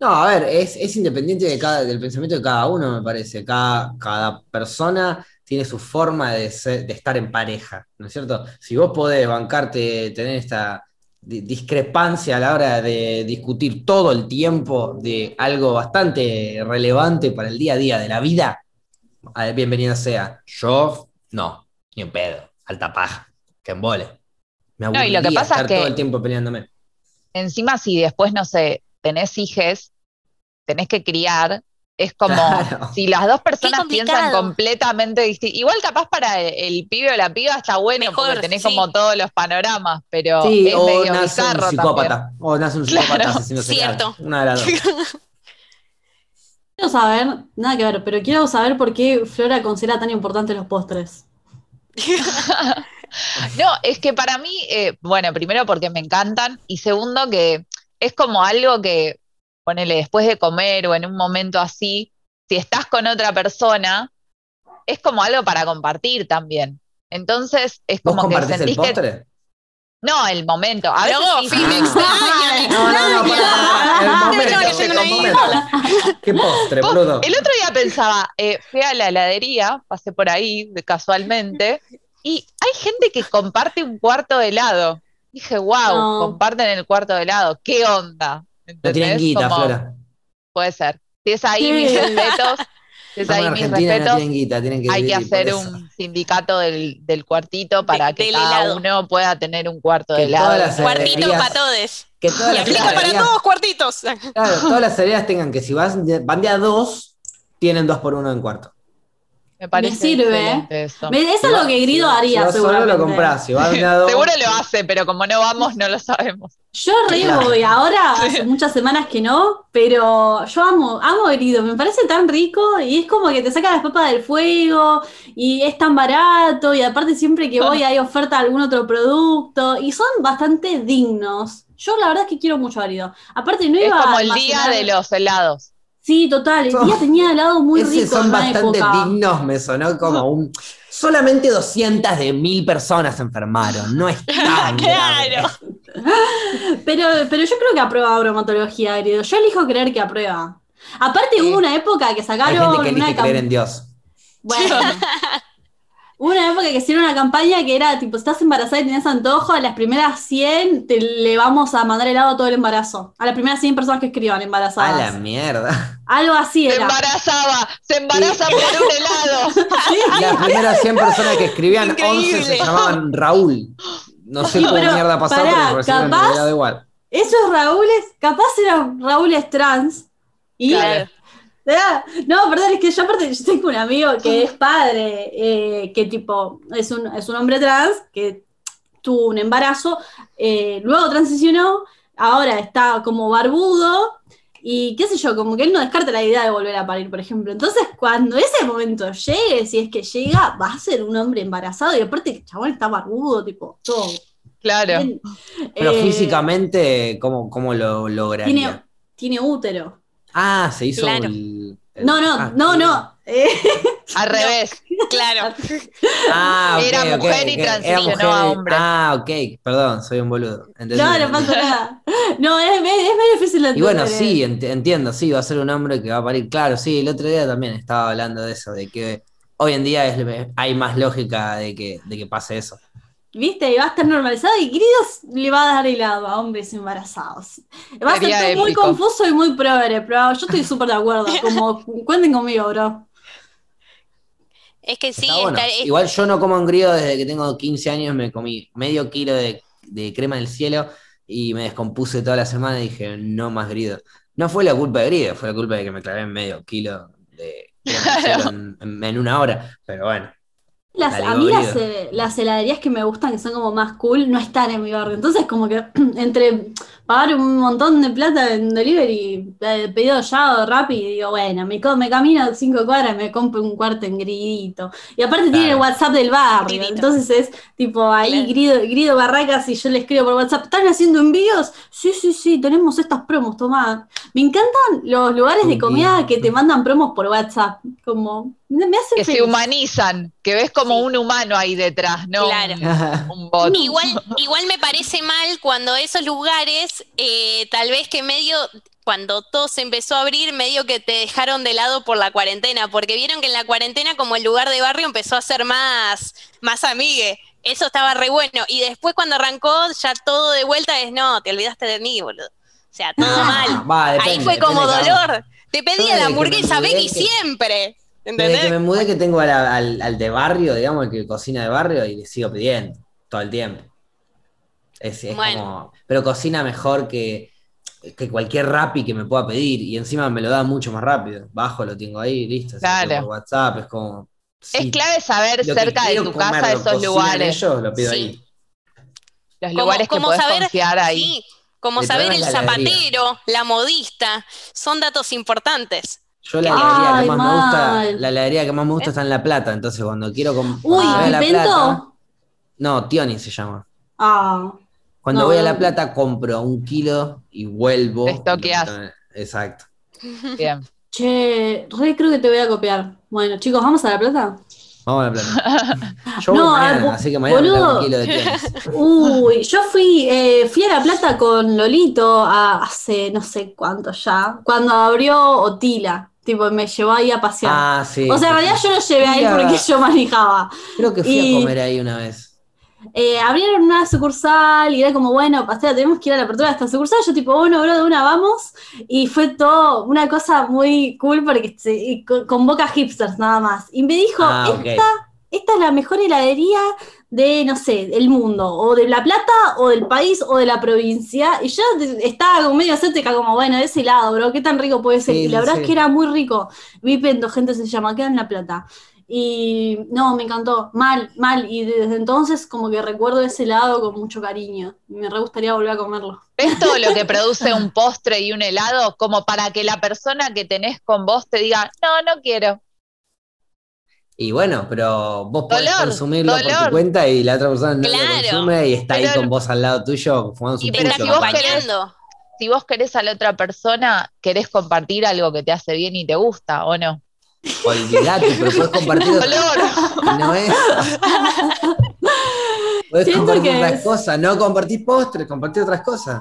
No, a ver, es, es independiente de del pensamiento de cada uno, me parece. Cada, cada persona tiene su forma de, ser- de estar en pareja, ¿no es cierto? Si vos podés bancarte, tener esta di- discrepancia a la hora de discutir todo el tiempo de algo bastante relevante para el día a día de la vida, a ver, bienvenido sea. Yo, no, ni un pedo, alta paja, que embole. Me No, y lo que pasa es estar que- todo el tiempo peleándome. Encima, si después, no sé, tenés hijes, tenés que criar, es como Claro. si las dos personas piensan completamente distinto. Igual capaz para el, el pibe o la piba está bueno Mejor, porque tenés sí. como todos los panoramas, pero Sí, es o medio nace bizarro un también. psicópata. O nace un psicópata Claro, asesino cierto. Una de las dos. Quiero saber, nada que ver, pero quiero saber por qué Flora considera tan importantes los postres. No, es que para mí, eh, bueno, primero porque me encantan y segundo que es como algo que, ponele, después de comer o en un momento así, si estás con otra persona, es como algo para compartir también. Entonces, es ¿Vos como que compartís el sentís que... No, el momento. A veces No, sí, me extraña, No, no, no, para, para, el momento, No, no, el no, no, momento. ¿Qué postre, boludo? El otro día pensaba, eh, fui a la heladería, pasé por ahí de- casualmente, y hay gente que comparte un cuarto de helado. Dije, wow, No. comparten el cuarto de helado, ¿qué onda? No tienen ¿Entendés? guita, Como- Flora. Puede ser. Si es ahí Sí. mis respetos, si es Estamos ahí en mis Argentina y no respetos, tienen guita, tienen que hay que hacer un sindicato del, del cuartito para De- que del cada helado. uno pueda tener un cuarto Que de helado. Cuartito para todos. Que todas Y las aplica para todos cuartitos. Claro, todas las heladerías tengan que si vas de- van de a dos, tienen dos por uno en cuarto. Me parece sirve. excelente eso. Me- eso es lo que Grido haría, Si vas solo seguramente. lo compras, si Seguro lo hace, pero como no vamos, no lo sabemos. Yo re Claro. voy, ahora hace muchas semanas que no, pero yo amo, amo Grido, me parece tan rico y es como que te saca las papas del fuego y es tan barato y aparte siempre que voy hay oferta de algún otro producto y son bastante dignos. Yo la verdad es que quiero mucho a Grido. Aparte no Es iba como a el día de los helados. Sí, total, el día tenía helado muy Ese rico son en una bastante época. dignos, me sonó como un. Solamente 200 de mil personas se enfermaron, no es tan. Claro. Pero, pero yo creo que aprueba bromatología, Grido. Yo elijo creer que aprueba. Aparte hubo una época que Hay sacaron gente que una elige cam- creer en Dios. Bueno. Hubo una época que hicieron una campaña que era tipo, si estás embarazada y tenías antojo, a las primeras 100 te le vamos a mandar helado todo el embarazo. A las primeras 100 personas que escriban A la embarazadas. mierda. Algo así Se era. embarazaba, se embaraza por un helado. Las primeras 100 personas que escribían, 11 se Increíble. llamaban Raúl. No sé Sí, cómo mierda pasó, pará, pero me daba igual. Esos Raúles, capaz eran Raúles trans. Y Claro. No, perdón, es que yo aparte yo tengo un amigo que es padre, eh, que tipo, es un, es un hombre trans, que tuvo un embarazo, eh, luego transicionó, ahora está como barbudo, y qué sé yo, como que él no descarta la idea de volver a parir, por ejemplo. Entonces, cuando ese momento llegue, si es que llega, va a ser un hombre embarazado, y aparte el chabón está barbudo, tipo, todo. Claro. bien. Pero Eh, físicamente, ¿cómo, cómo lo lograría? Tiene, tiene útero. Ah, se hizo Claro. el, el- No, no, ah, no, no. eh, Al revés. Claro. Ah, ok, Era mujer y ok, era transicionó mujer a hombre. Ah, ok, perdón, soy un boludo. Entendí, No, no pasa nada. No, es, es, es medio difícil de Y bueno, entender. sí, ent- entiendo, sí, va a ser un hombre que va a parir. Claro, sí, el otro día también estaba hablando de eso, de que hoy en día es- hay más lógica de que, de que pase eso. ¿Viste? Y va a estar normalizado y queridos le va a dar helado a hombres embarazados. Va a ser Sería todo muy épico. confuso y muy progre, pero yo estoy súper de acuerdo. Como, cuenten conmigo, bro. Es que sí, Está bueno. está- es- Igual yo no como engrío desde que tengo 15 años, me comí medio kilo de, de crema del cielo y me descompuse toda la semana y dije, no más grido. No fue la culpa de grido, fue la culpa de que me clavé medio kilo de crema del cielo en, en- en una hora, pero bueno. Las, a mí eh, las heladerías que me gustan, que son como más cool, no están en mi barrio. Entonces, como que entre pagar un montón de plata en delivery, eh, pedido ya rápido, y digo, bueno, me, co- me camino cinco cuadras y me compro un cuarto en gridito. Y aparte tiene el. WhatsApp del barrio. Gridito. Entonces es tipo ahí Claro. grido, grido barracas y yo le escribo por WhatsApp, ¿están haciendo envíos? Sí, sí, sí, tenemos estas promos, tomá. Me encantan los lugares de comida que te mandan promos por WhatsApp. Como, me hacen Que se humanizan, que ves como Sí. un humano ahí detrás, no Claro. un, un bot. Igual, igual me parece mal cuando esos lugares, eh, tal vez que medio, cuando todo se empezó a abrir, medio que te dejaron de lado por la cuarentena, porque vieron que en la cuarentena como el lugar de barrio empezó a ser más, más amigue. Eso estaba re bueno. Y después cuando arrancó, ya todo de vuelta es, no, te olvidaste de mí, boludo. O sea, todo mal. Va, Ahí fue como depende dolor. Te pedía la hamburguesa Becky que- siempre. Desde que me mudé que tengo a la- al, al de barrio, digamos, el que cocina de barrio, y le sigo pidiendo todo el tiempo. Es, es Bueno. como, pero cocina mejor que, que cualquier rapi que me pueda pedir, y encima me lo da mucho más rápido. Bajo, lo tengo ahí, listo. Claro. por WhatsApp, es como. Es clave saber que cerca de tu comer, casa esos lugares, ellos, lo pido Sí. ahí. los Como- lugares que como podés saber- confiar ahí. Sí, como El saber el zapatero, la modista, son datos importantes. Yo la Ay, heladería que más me gusta, la heladería que más me gusta está en La Plata, entonces cuando quiero com- Uy, La. Plata, no, Tioni se llama. Ah, Cuando No, voy a. La Plata compro un kilo y vuelvo. Te estoqueás. Exacto. Bien. che, re creo que te voy a copiar. Bueno, chicos, ¿vamos a La Plata? Vamos a La Plata. Yo No, voy mañana, bo- así que mañana boludo. un kilo de Tionis. Uy, yo fui, eh, fui a La Plata con Lolito a- hace no sé cuánto ya, cuando abrió Otila, tipo, me llevó ahí a pasear. Ah, sí. o sea, en realidad yo lo llevé a él a- porque yo manejaba. Creo que fui y- a comer ahí una vez. Eh, abrieron una sucursal y era como, bueno, pastea, tenemos que ir a la apertura de esta sucursal. Yo tipo, bueno, bro, de una vamos. Y fue todo una cosa muy cool porque se, convoca hipsters nada más. Y me dijo, Ah, esta, esta es la mejor heladería de, no sé, del mundo, o de La Plata, o del país, o de la provincia. Y yo estaba como medio escéptica, como, bueno, de ese lado, bro, qué tan rico puede ser. Sí, y la verdad sí. es que era muy rico. Vipendo, gente se llama, queda en La Plata. Y no, me encantó, mal, mal. Y desde entonces como que recuerdo ese helado con mucho cariño. Me re gustaría volver a comerlo. ¿Ves todo lo que produce un postre y un helado como para que la persona que tenés con vos te diga, no, no quiero? Y bueno, pero vos podés Dolor, consumirlo por dolor. tu cuenta y la otra persona no Claro. lo consume y está ahí con vos al lado tuyo fumando Y su pero estás si pucho. vos querés- acompañando. Si vos querés a la otra persona, querés compartir algo que te hace bien y te gusta, ¿o no? Olvidate, pero podés compartir y no es. Siento compartir que otras es- cosas, no compartir postres, compartir otras cosas.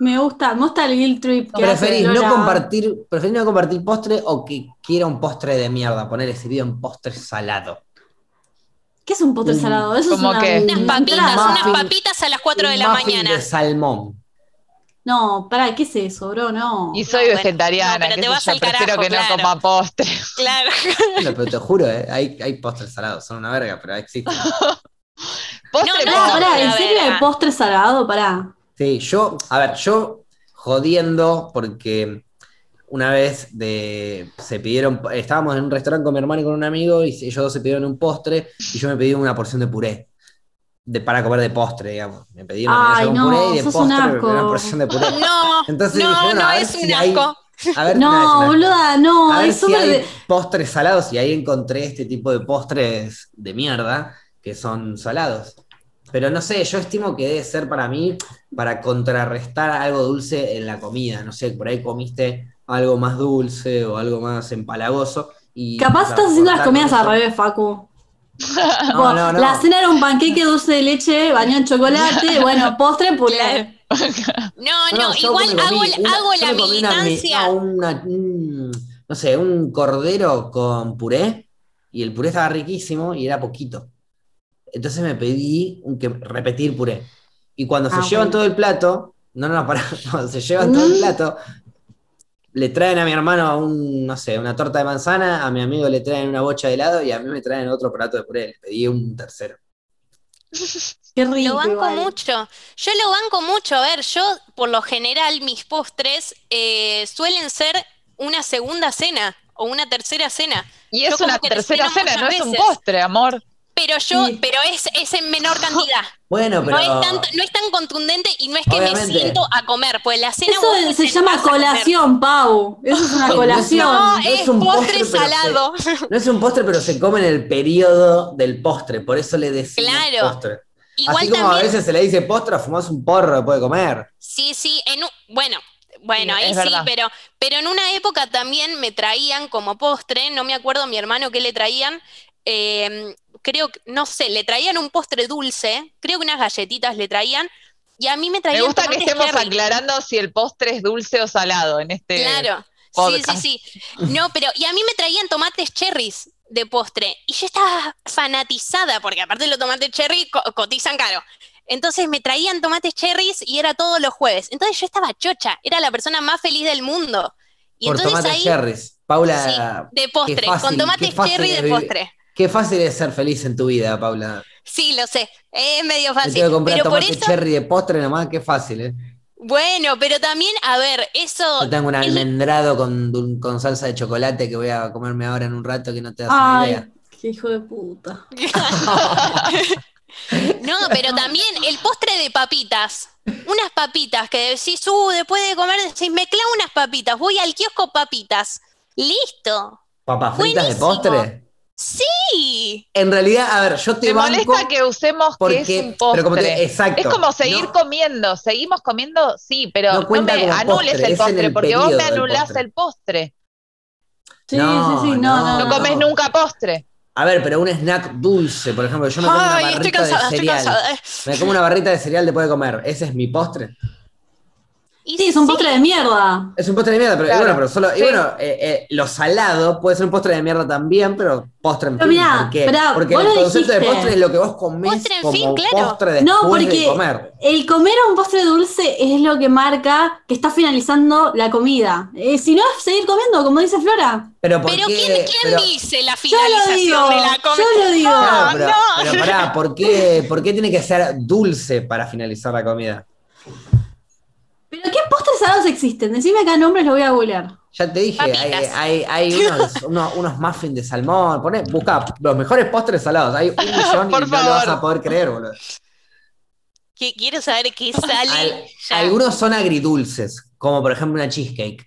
Me gusta, me gusta el guilt trip que hace ¿Preferís no, compartir, ¿Preferís no compartir postre o que quiera un postre de mierda? Poner ese video en postre salado. ¿Qué es un postre Mm, salado? Eso es. Unas una papitas, unas papitas a las 4 de la mañana. de salmón. No, pará, ¿qué es eso, bro? No. Y soy bueno, vegetariana, no, pero te vas yo, al prefiero carajo, que no claro. coma postre. Claro. Bueno, pero te juro, eh, hay, hay postres salados, son una verga, pero existen. Postre No, Pará, no, pará, ¿en serio hay postre salado? Pará. Sí, yo, a ver, yo jodiendo porque una vez de, se pidieron, estábamos en un restaurante con mi hermano y con un amigo y ellos dos se pidieron un postre y yo me pedí una porción de puré. De, para comer de postre, digamos. Me pedí una Ay, no, puré y de postre una porción de puré. No, Entonces dije, no, bueno, no a ver es si un hay- asco. A ver, No, una- boluda, no. a ver Es si hay de- postres salados y ahí encontré este tipo de postres de mierda que son salados. Pero no sé, yo estimo que debe ser para mí para contrarrestar algo dulce en la comida. No sé, por ahí comiste algo más dulce o algo más empalagoso. Y Capaz estás haciendo las comidas al revés, Facu. No, no, no. La cena era un panqueque dulce de leche, bañado en chocolate, bueno, postre, puré. No, No, no, igual hago, una- hago la una militancia. no, una- un- no sé, un cordero con puré y el puré estaba riquísimo y era poquito. Entonces me pedí un que, repetir puré. Y cuando se Ah, llevan todo el plato, no, no, pará, cuando se llevan todo el Mm. plato, le traen a mi hermano un, no sé, una torta de manzana, a mi amigo le traen una bocha de helado y a mí me traen otro plato de puré. Le pedí un tercero. Qué rico. Lo banco igual. mucho. Yo lo banco mucho. A ver, yo por lo general mis postres eh, suelen ser una segunda cena o una tercera cena. Y es Yo una tercera cena, no es un postre, amor. Pero yo, Sí. pero es, es en menor cantidad. Bueno, pero. No, es tanto- no es tan contundente y no es que Obviamente. me siento a comer, pues la cena Eso se llama colación, Pau. Eso es una No, colación. No, No es es un postre, postre, se- salado. No es un postre, pero se come en el periodo del postre, por eso le decimos Claro. postre. Igual Así como a veces se le dice postre, fumás un porro después de comer. sí, sí, en un- bueno, bueno, Sí, ahí es sí, verdad. pero, pero en una época también me traían como postre, no me acuerdo a mi hermano qué le traían, eh, creo, que- no sé, le traían un postre dulce, creo que unas galletitas le traían, y a mí me Me traían gusta que estemos aclarando si el postre es dulce o salado en este. Claro, sí, podcast. sí, sí. No, pero, y a mí me traían tomates cherries de postre, y yo estaba fanatizada, porque aparte los tomates cherry co- cotizan caro. Entonces me traían tomates cherries y era todos los jueves. Entonces yo estaba chocha, era la persona más feliz del mundo. Y por entonces tomates ahí, cherries. Paula, sí, de postre, fácil, con tomates cherry de vivir- postre. Qué fácil es ser feliz en tu vida, Paula. Sí, lo sé, es medio Me fácil. tengo que comprar Pero por tomate eso, cherry de postre nomás, qué fácil, ¿eh? bueno, pero también, a ver, eso, Yo tengo un almendrado con, salsa de chocolate que voy a comerme ahora en un rato que no te das una idea. Ay, qué hijo de puta. No, pero también el postre de papitas. Unas papitas que decís, uh, después de comer, decís, me clavo unas papitas, voy al kiosco papitas. Listo. ¿Papas fritas de postre? Sí. En realidad, a ver, yo te Me banco molesta que usemos porque, que es un postre. pero como te- exacto. Es como seguir No, comiendo, seguimos comiendo, sí, pero No me anules postre, el postre, el porque vos me anulás postre. el postre. Sí, No, sí, sí, no, no. no, No, no. comes nunca postre. A ver, pero un snack dulce, por ejemplo, yo me como una Ay, estoy barrita cansada, de estoy cereal. cansada. Me como una barrita de cereal después de comer. ¿Ese es mi postre? Y Sí, es un postre de mierda. Es un postre de mierda, pero Claro, bueno, pero solo. Y bueno, eh, eh, lo salado puede ser un postre de mierda también, pero postre en Pero fin. mirá, ¿Por qué? pará, porque el concepto de postre es lo que vos comés Postre en como fin, claro. postre después No, de porque comer. el comer un postre dulce es lo que marca que está finalizando la comida. Eh, si no, es seguir comiendo, como dice Flora. Pero, ¿por Pero qué? ¿quién, quién Pero- dice la finalización digo, de la comida? yo lo digo. Claro, pero, no. pero pará, ¿por qué, ¿por qué tiene que ser dulce para finalizar la comida? ¿Pero qué postres salados existen? Decime acá nombres, lo voy a googlear. Ya te dije, hay, Papitas. hay, hay unos, unos, unos muffins de salmón. Poné, busca los mejores postres salados. Hay un millón y Por no lo vas favor. a poder creer, boludo. Que quiero saber qué sale. Al- algunos son agridulces, como por ejemplo una cheesecake.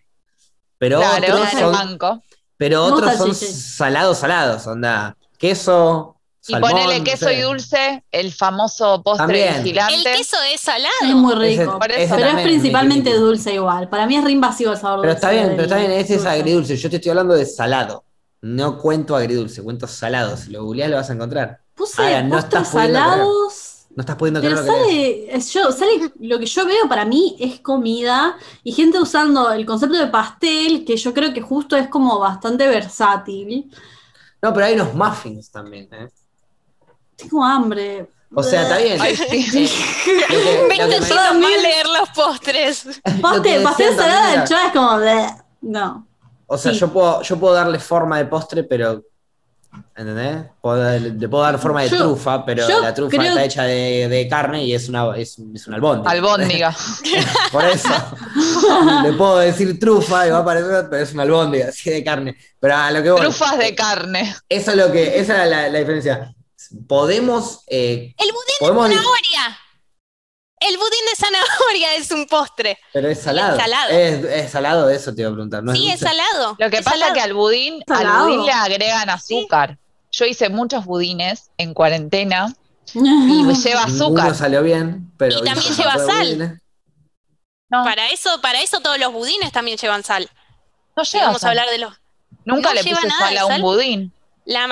Pero Claro, otros el son, banco. pero otros son salados, salados. Onda, queso, Y salmón, ponele no queso sé. y dulce, el famoso postre También. El vigilante. queso es salado. Es muy Ese- rico. Por eso- ese Pero es principalmente me- dulce igual. Para mí es re invasivo el sabor Pero dulce está bien, pero está bien, ese es dulce. agridulce. Yo te estoy hablando de salado. No cuento agridulce, cuento salado. Si lo googleás lo vas a encontrar. Puse Ahora, no postres estás salados. No estás pudiendo Pero creer lo que sale, es- yo, sale, lo que yo veo para mí es comida y gente usando el concepto de pastel, que yo creo que justo es como bastante versátil. No, pero hay unos muffins también. ¿eh? Tengo hambre. O sea, está bien. Ay, sí. Lo que- Me yendo mal leer los postres. lo que Pastel, decían pastel también salada era- de es como bleh. No. O sea, Sí. yo puedo, yo puedo darle forma de postre, pero. ¿Entendés? Le puedo dar forma de Yo- trufa, pero la trufa creo- está hecha de, de carne y es una, es, es una albóndiga. Albóndiga. Por eso. le puedo decir trufa y va a parecer, pero es una albóndiga, así de carne. Pero a lo que voy. Trufas de carne. Eso es lo que, esa es la, la diferencia. Podemos. eh, El budín podemos de zanahoria. El budín de zanahoria es un postre. pero es salado. Es salado. Es, es salado, eso te iba a preguntar. ¿no sí, es salado. Lo que es pasa salado. es que al budín, al budín le agregan azúcar. Yo hice muchos budines en cuarentena y lleva Ninguno azúcar. salió bien, pero. Y también lleva sal. No, Para eso, para eso todos los budines también llevan sal. no lleva vamos a hablar de los. Nunca no le puse nada sal a un sal. budín. La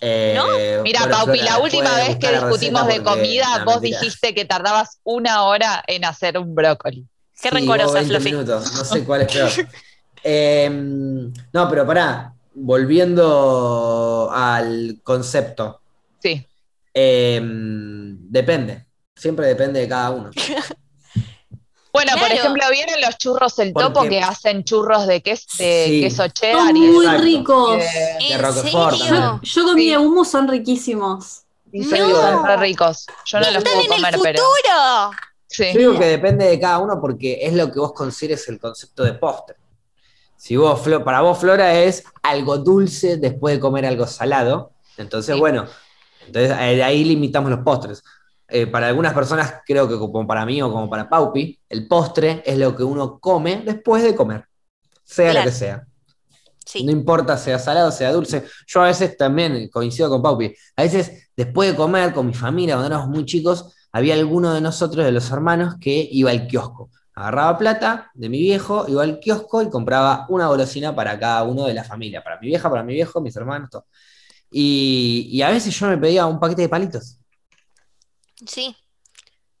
Eh, Mira, bueno, Paupi, Flora, la última vez que discutimos de comida, no, vos mentira. dijiste que tardabas una hora en hacer un brócoli. Qué Sí, rencorosa, vos 20 Fluffy. minutos, no sé cuál es peor. Eh, no, pero pará, volviendo al concepto. Sí. Eh, depende, siempre depende de cada uno. Bueno, por ejemplo, ¿vieron los churros el topo que hacen churros de, ques- de Sí. queso cheddar? Son muy Exacto. ricos. de- De ¿En Roquefort también. Yo comí Sí. de humo, son riquísimos. y No. son re ricos. Yo no los ¡Están puedo en el comer, futuro! pero. Sí. Yo digo que depende de cada uno porque es lo que vos consideres el concepto de postre. Si vos, Flo- para vos, Flora, es algo dulce después de comer algo salado, entonces, Sí. bueno, entonces eh, ahí limitamos los postres. Eh, para algunas personas, creo que como para mí o como para Paupi, el postre es lo que uno come después de comer, sea Claro. lo que sea. Sí. No importa sea salado, sea dulce. Yo a veces también coincido con Paupi. A veces, después de comer con mi familia, cuando éramos muy chicos, había alguno de nosotros, de los hermanos, que iba al kiosco. Agarraba plata de mi viejo, iba al kiosco y compraba una golosina para cada uno de la familia. Para mi vieja, para mi viejo, mis hermanos, todo. Y, y a veces yo me pedía un paquete de palitos. Sí.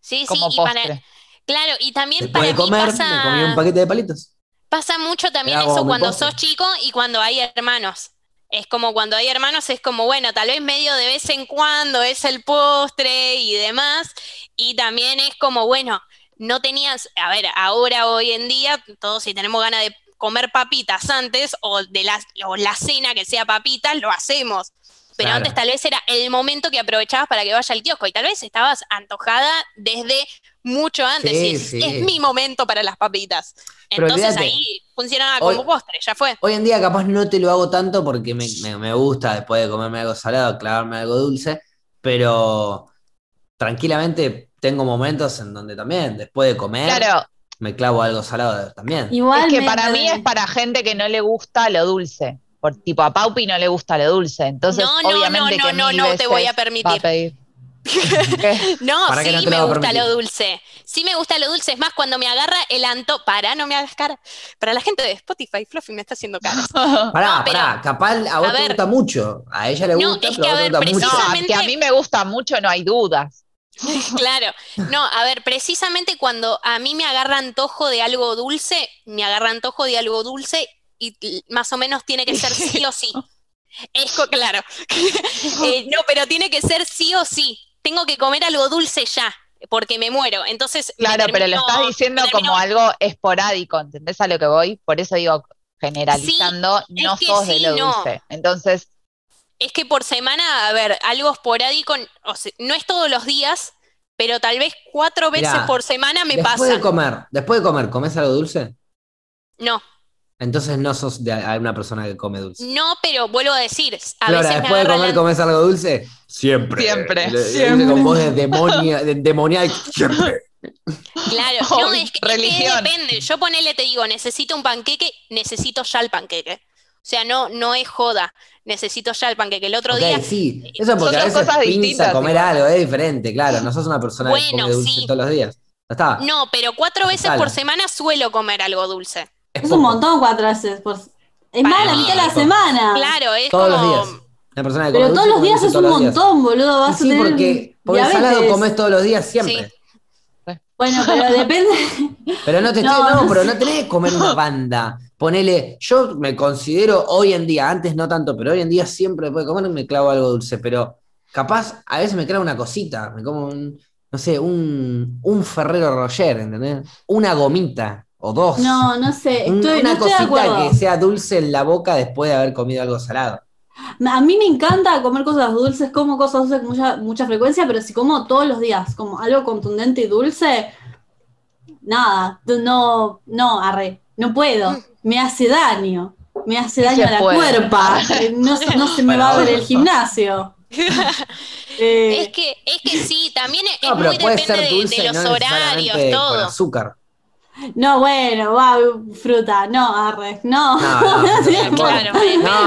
Sí, sí. Como y para- claro, y también para mí comer, pasa. me comía un paquete de palitos. Pasa mucho también eso cuando postre. sos chico y cuando hay hermanos. Es como cuando hay hermanos, es como, bueno, tal vez medio de vez en cuando es el postre y demás. Y también es como, bueno, no tenías, a ver, ahora hoy en día, todos si tenemos ganas de comer papitas antes o de la, o la cena que sea papitas, lo hacemos. Pero Claro. antes tal vez era el momento que aprovechabas para que vaya al kiosco y tal vez estabas antojada desde mucho antes. Sí, y es, sí. es mi momento para las papitas. Pero Entonces ahí funcionaba Hoy- como postre, ya fue. Hoy en día capaz no te lo hago tanto porque me, me- me gusta después de comerme algo salado, clavarme algo dulce, pero tranquilamente tengo momentos en donde también después de comer Claro, me clavo algo salado también. Igual es que para mí es para gente que no le gusta lo dulce. Por tipo a Paupi no le gusta lo dulce. Entonces, No, no, obviamente no, que no, mil no te voy a permitir. No, ¿Para qué sí no me gusta permitir? lo dulce. Sí me gusta lo dulce. Es más, cuando me agarra el anto... Para, no me hagas cara. Para la gente de Spotify, Fluffy me está haciendo caras. Pará, No, pará, capaz a vos a te ver. gusta mucho, a ella le No, gusta, es pero que, a a vos te gusta mucho. No, que a mí me gusta mucho, no hay dudas. Claro. No, a ver, precisamente cuando a mí me agarra antojo de algo dulce, me agarra antojo de algo dulce y más o menos tiene que ser sí o sí. Es claro. Eh, no, pero tiene que ser sí o sí. Tengo que comer algo dulce ya, porque me muero. Entonces, Claro, pero lo estás diciendo termino- como algo esporádico, ¿entendés a lo que voy? Por eso digo, generalizando, Sí, no es que sos de sí, lo no. dulce. Entonces, Es que por semana, a ver, algo esporádico, o sea, no es todos los días, pero tal vez cuatro veces Mirá, por semana me después pasa. de comer, después de comer, ¿comes algo dulce? No, Entonces no sos de una persona que come dulce. No, pero vuelvo a decir, a Flora, veces me después de comer, la- ¿comes algo dulce? Siempre. Siempre, Le- siempre. Con voz de demonia, de demonial. Siempre. Claro, Oh, no, es que, es que depende. Yo ponele, te digo, necesito un panqueque, necesito ya el panqueque. O sea, no, no es joda, necesito ya el panqueque. El otro día, sí. Eso es porque Son a veces cosas pinza distintas, comer igual. algo, es diferente, claro. No sos una persona que Bueno, come dulce sí. todos los días. Está. no, pero cuatro veces Dale. por semana suelo comer algo dulce. Es un montón cuatro veces. por- Es más, la mitad de la poco. semana. Claro, es Todos como. los días. Una persona que Pero todos los días es un montón, boludo. Vas Sí, a tener porque, porque el salado comes todos los días siempre. Bueno, pero depende. Pero no te No, estoy, no, no pero sé. no tenés que comer una banda. Ponele, yo me considero hoy en día, antes no tanto, pero hoy en día siempre después de comer me clavo algo dulce, pero capaz a veces me clavo una cosita, me como un, no sé, un, un Ferrero Roger, ¿entendés? Una gomita o dos. No, no sé. Estoy, una cosita que sea dulce en la boca después de haber comido algo salado. A mí me encanta comer cosas dulces, como cosas dulces con mucha, mucha frecuencia, pero si como todos los días, como algo contundente y dulce, nada, no, no, arre, no puedo, me hace daño, me hace Sí daño a la puede. cuerpa, eh, no, se- no se me va a ver el gimnasio. Eh, Es que, es que sí, también es, No, es pero muy depende ser de, dulce de y los no horarios, con todo. azúcar. No, bueno, va, fruta, no, arre, no. No, no, Sí, no, Claro,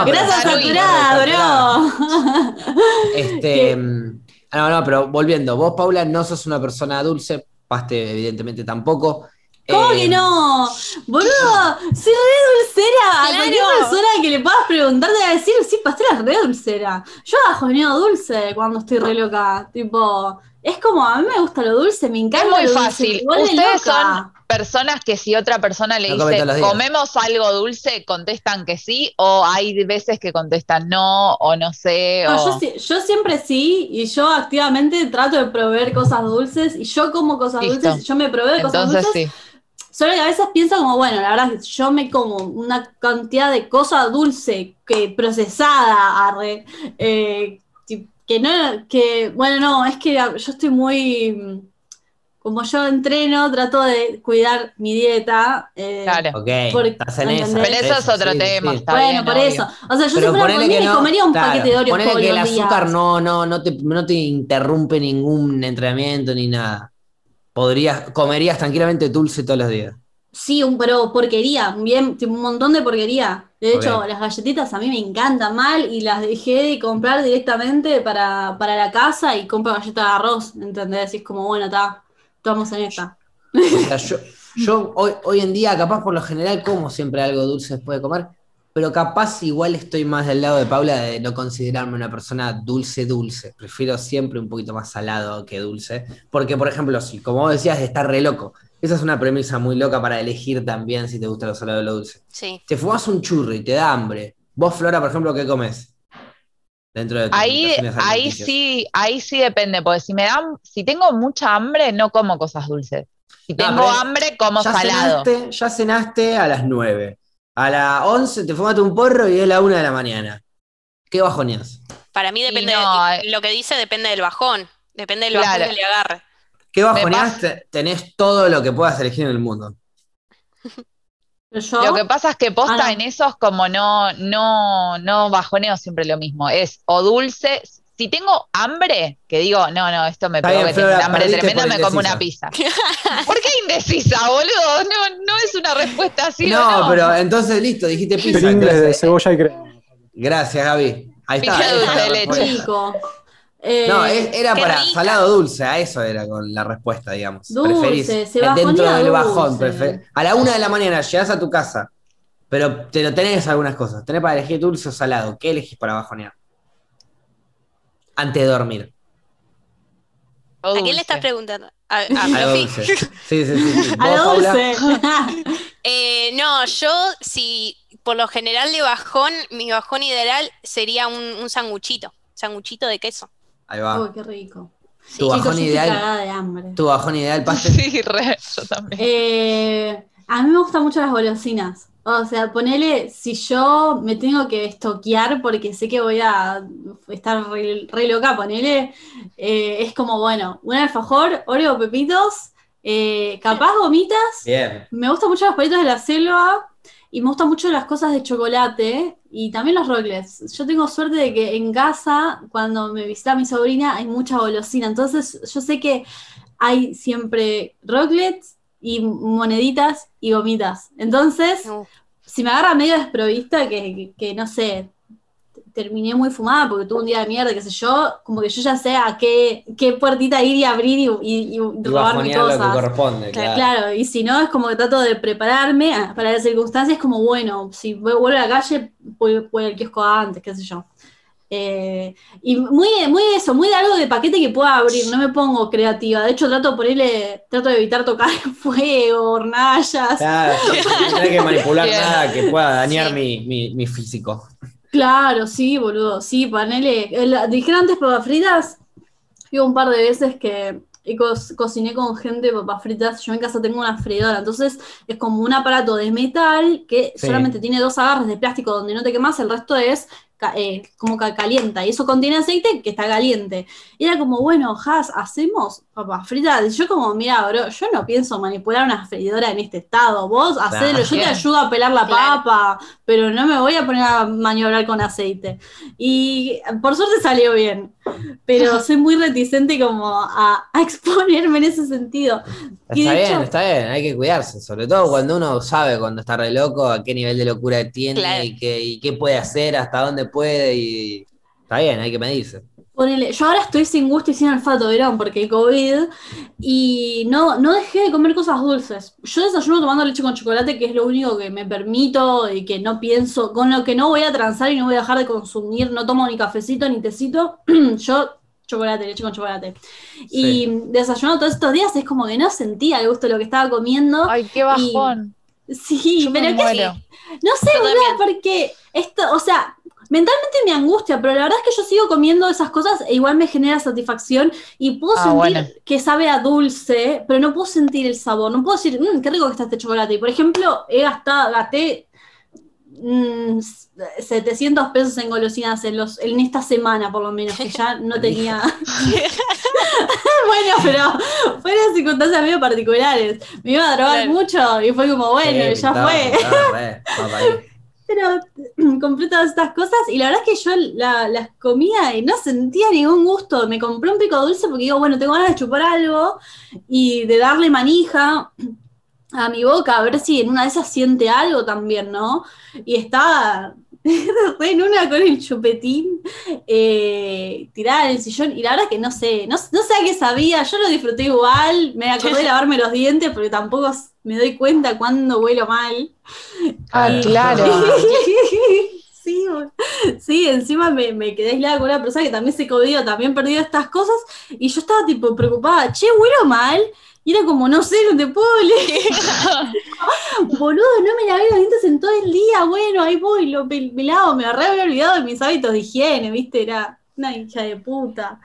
Grasa saturada, bro. Este, mm, no, no, pero volviendo, vos, Paula, no sos una persona dulce, Paste, evidentemente tampoco. ¿Cómo Eh, que no? Boludo, soy re dulcera. A Claro. cualquier persona que le puedas preguntar te va a decir, sí, pastel es re dulcera. Yo bajoneo dulce cuando estoy re loca. Tipo, es como, a mí me gusta lo dulce, me encanta Es muy lo dulce, fácil. Ustedes loca. son personas que si otra persona le dice, comemos algo dulce, contestan que sí, o hay veces que contestan no, o no sé, No, o... yo, siempre sí, y yo activamente trato de proveer cosas dulces, y yo como cosas Listo. dulces, y yo me proveo cosas Entonces dulces, sí. Solo que a veces pienso como, bueno, la verdad yo me como una cantidad de cosa dulce que procesada, arre, eh, que no, que, bueno, no, es que yo estoy muy, mm, como yo entreno, trato de cuidar mi dieta. eh, Claro. Ok, Por- estás en esa. ¿entendés? Pero eso es otro tema, está bueno, bien, por obvio. eso. O sea, yo si Pero fuera por ponele mí que me no, comería un claro, paquete de ponele todos que el azúcar no, no, no, te, no te interrumpe ningún entrenamiento ni nada. Podrías, comerías tranquilamente dulce todos los días. Sí, un, pero porquería, bien, un montón de porquería. De hecho, las galletitas a mí me encantan mal y las dejé de comprar directamente para, para la casa y compro galletas de arroz, ¿entendés? Y es como, bueno, está, estamos en esta. O sea, yo, yo hoy, hoy en día, capaz por lo general, como siempre algo dulce después de comer, pero capaz igual estoy más del lado de Paula de no considerarme una persona dulce, dulce. Prefiero siempre un poquito más salado que dulce. Porque, por ejemplo, si, como vos decías, de estar re loco. Esa es una premisa muy loca para elegir también si te gusta lo salado o lo dulce. Sí. Te fumas un churro y te da hambre. Vos, Flora, por ejemplo, ¿qué comes? Dentro de Ahí, ahí sí, ahí sí depende, porque si me dan, si tengo mucha hambre, no como cosas dulces. Si No, tengo hambre, como ya salado. Cenaste, ya cenaste a las 9. A las 11 te fumaste un porro y es la 1 de la mañana. ¿Qué bajoneas? Para mí depende, no, de- eh. lo que dice depende del bajón. Depende del Claro. bajón que le agarre. ¿Qué Te- Tenés todo lo que puedas elegir en el mundo. Yo, Lo que pasa es que posta Ah, no. en esos como no, no, no bajoneo siempre lo mismo. Es o dulce. Si tengo hambre, que digo, no, no, esto me pegó que tengo hambre tremenda, por me como una pizza. ¿Por qué indecisa, boludo? No, no es una respuesta así no, no. pero entonces listo, dijiste pizza. Pringles de entonces- cebolla y crema. Gracias, Gaby. Ahí está. Pizza dulce de leche. rico. Eh, No, es- era para rica. salado dulce, a eso era con la respuesta, digamos. Dulce, Preferís se dentro del bajón. prefer- a la una de la mañana llegas a tu casa, pero te lo tenés algunas cosas. Tenés para elegir dulce o salado. ¿Qué elegís para bajonear? Antes de dormir. ¿A quién le estás preguntando? A, a dulce. Sí, sí, sí. sí. a ¿Vos, lo dulce. Eh, no, yo si por lo general de bajón, mi bajón ideal sería un, un sanguchito, sanguchito de queso. Ahí va. Uy, qué rico. Tu Chicos, bajón estoy ideal. de hambre. Tu bajón ideal, paste. Sí, re, yo también. Eh, a mí me gustan mucho las golosinas. O sea, ponele, si yo me tengo que estoquear porque sé que voy a estar re, re loca, ponele, eh, es como, bueno, un alfajor, Oreo, pepitos, eh, capaz gomitas, Bien. me gustan mucho los palitos de la selva, y me gustan mucho las cosas de chocolate y también los rocklets. Yo tengo suerte de que en casa, cuando me visita mi sobrina, hay mucha golosina. Entonces, yo sé que hay siempre rocklets y moneditas y gomitas. Entonces, No. si me agarra medio desprovista, que, que- que, no sé, terminé muy fumada porque tuve un día de mierda, qué sé yo, como que yo ya sé a qué, qué puertita ir y abrir y, y, y Y robarme bajonear lo que cosas. corresponde, Claro, claro. claro, y si no, es como que trato de prepararme a- para las circunstancias, como bueno, si vu- vuelvo a la calle, voy, voy al kiosco antes, qué sé yo. Eh, y muy, muy de eso, muy de algo de paquete que pueda abrir, no me pongo creativa. De hecho, trato de ponerle, trato de evitar tocar fuego, hornallas. Claro, no tenés que manipular nada que pueda dañar Sí. mi, mi, mi físico. Claro, sí, boludo, sí, panele. el- Dijeron antes papas fritas, Hubo un par de veces que co- cociné con gente papas fritas. Yo en casa tengo una freidora, entonces es como un aparato de metal que Sí. solamente tiene dos agarres de plástico donde no te quemas, el resto es eh, como que calienta. Y eso contiene aceite que está caliente. Y era como, bueno, Has, ¿hacemos papas fritas? Y yo como, mira, bro, yo no pienso manipular una freidora en este estado. Vos hacelo, yo te ayudo a pelar la Claro. papa, pero no me voy a poner a maniobrar con aceite. Y por suerte salió bien, pero soy muy reticente como a, a exponerme en ese sentido. Y Está bien, hecho- está bien, hay que cuidarse, sobre todo cuando uno sabe cuando está re loco, a qué nivel de locura tiene Claro. y, qué, y qué puede hacer, hasta dónde puede y está bien, hay que medirse. Ponele, yo ahora estoy sin gusto y sin olfato, Verón, porque el COVID, y no, no dejé de comer cosas dulces. Yo desayuno tomando leche con chocolate, que es lo único que me permito y que no pienso, con lo que no voy a transar y no voy a dejar de consumir, no tomo ni cafecito ni tecito, yo chocolate, leche con chocolate. Y Sí. desayuno todos estos días, es como que no sentía el gusto de lo que estaba comiendo. Ay, qué bajón. Sí, Yo pero qué no sé, Yo boluda, porque esto, o sea, mentalmente me angustia, pero la verdad es que yo sigo comiendo esas cosas e igual me genera satisfacción y puedo Ah, sentir bueno. que sabe a dulce, pero no puedo sentir el sabor, no puedo decir, mmm, qué rico que está este chocolate. Y por ejemplo, he gastado, gasté mm, 700 pesos en golosinas en, los, en esta semana, por lo menos, que ya no tenía. bueno, pero fueron circunstancias medio particulares. Me iba a drogar mucho y fue como, bueno, Sí, ya fue. Pero compré todas estas cosas y la verdad es que yo la- las comía y no sentía ningún gusto. Me compré un pico dulce porque digo, bueno, tengo ganas de chupar algo y de darle manija a mi boca, a ver si en una de esas siente algo también, ¿no? Y estaba en una con el chupetín eh, tirada en el sillón y la verdad es que no sé, no, no sé a qué sabía, yo lo disfruté igual, me acordé de lavarme los dientes porque tampoco me doy cuenta cuando huelo mal. Ah, claro. Sí, sí, encima me, me quedé aislada con una persona que también se codió, también perdió estas cosas, y yo estaba tipo preocupada, che, huelo mal, y era como, no sé, no te puedo leer. Boludo, no me lavé los dientes en todo el día, bueno, ahí voy, lo me, me lavo, me re había olvidado de mis hábitos de higiene, viste, era una hija de puta.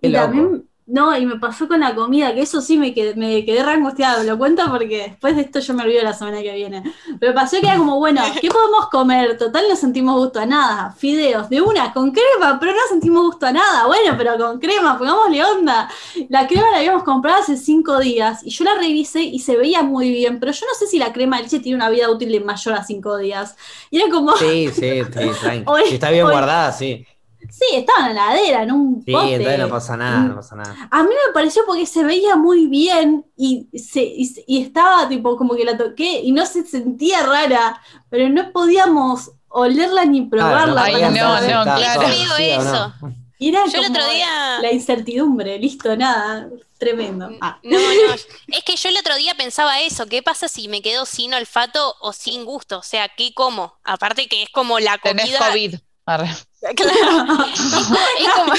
Qué Y loco. también, no, y me pasó con la comida, que eso sí me quedé, me quedé re angustiada, lo cuento porque después de esto yo me olvido la semana que viene. Pero pasó que era como, bueno, ¿qué podemos comer? Total no sentimos gusto a nada. Fideos, de una, con crema, pero no sentimos gusto a nada. Bueno, pero con crema, pongámosle onda. La crema la habíamos comprado hace cinco días y yo la revisé y se veía muy bien, pero yo no sé si la crema de leche tiene una vida útil de mayor a cinco días. Y era como, Sí, sí, sí, Si está bien hoy- guardada, sí. Sí, estaba en la heladera, en un Sí, pote. entonces no pasa nada, no pasa nada. A mí me pareció porque se veía muy bien y, se, y, estaba tipo como que la toqué y no se sentía rara, pero no podíamos olerla ni probarla. Ay, para no, saber. no, está claro. todo, Digo ¿sí o eso. no? Y era Yo el otro día- la incertidumbre, listo, nada, tremendo. Ah. No, no, es que yo el otro día pensaba eso, ¿qué pasa si me quedo sin olfato o sin gusto? O sea, ¿qué como? Aparte que es como la Tenés comida. COVID. Arre. Claro. Es como,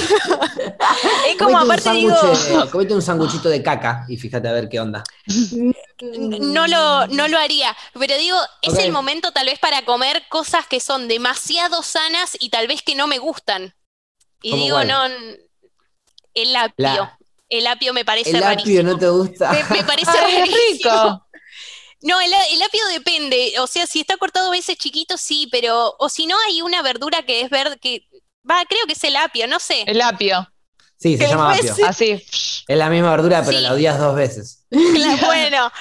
es como aparte digo, eh, comete un sanguchito de caca y fíjate a ver qué onda. no lo, no lo haría, pero digo, es el momento tal vez para comer cosas que son demasiado sanas y tal vez que no me gustan. Y ¿Cómo digo, cuál? no, el apio. La- El apio me parece El apio rarísimo. no te gusta. Me, me parece Ay, rarísimo. rico. No, el, el apio depende. O sea, si está cortado a veces chiquito, sí, pero. O si no, hay una verdura que es verde, que. Va, creo que es el apio, no sé. El apio. Sí, se llama apio. Así. Es la misma verdura, pero Sí. la odias dos veces. Cla- bueno,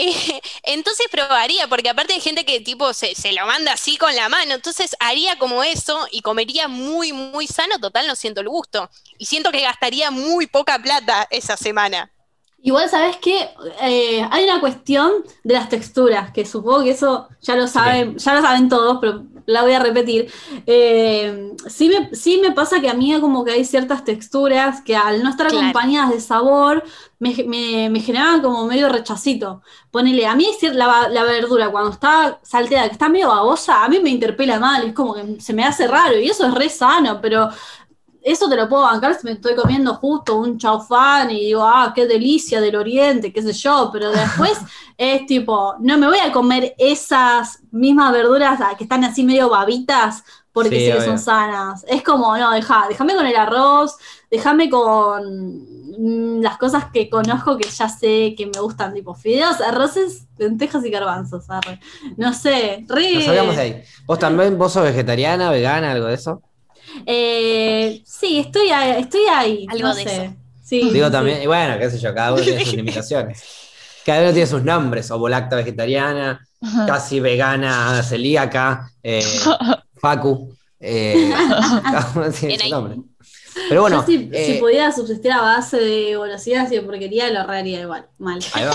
Eh, entonces probaría, porque aparte hay gente que tipo se, se lo manda así con la mano, entonces haría como eso y comería muy, muy sano, total no siento el gusto. Y siento que gastaría muy poca plata esa semana. Igual, ¿sabes qué? Eh, hay una cuestión de las texturas, que supongo que eso ya lo saben, ya lo saben todos, pero la voy a repetir. Eh, sí, me, sí me pasa que a mí como que hay ciertas texturas que al no estar Claro. acompañadas de sabor, me, me, me generaban como medio rechacito. Ponele, a mí la, la verdura cuando está salteada, que está medio babosa, a mí me interpela mal, es como que se me hace raro, y eso es re sano, pero eso te lo puedo bancar si me estoy comiendo justo un chaufán y digo, ah, qué delicia del oriente, qué sé yo, pero después es tipo, no me voy a comer esas mismas verduras que están así medio babitas porque Sí, que son sanas. Es como, no, deja, déjame con el arroz, déjame con mm, las cosas que conozco que ya sé que me gustan, tipo fideos, arroces, lentejas y garbanzos, arre. No sé, re... Nos salgamos de ahí. ¿Vos también, vos sos vegetariana, vegana, algo de eso? Eh, sí, estoy ahí, estoy ahí. Algo no de sé. eso. Sí, Digo sí. también, y bueno, qué sé yo, cada uno tiene sus limitaciones. Cada uno tiene sus nombres, ovolacta vegetariana, casi vegana, celíaca, eh, facu. eh, cada uno tiene su nombre. Pero bueno, Yo si, eh, si pudiera subsistir a base de golosinas y de porquería, lo haría igual. Mal. ahí va.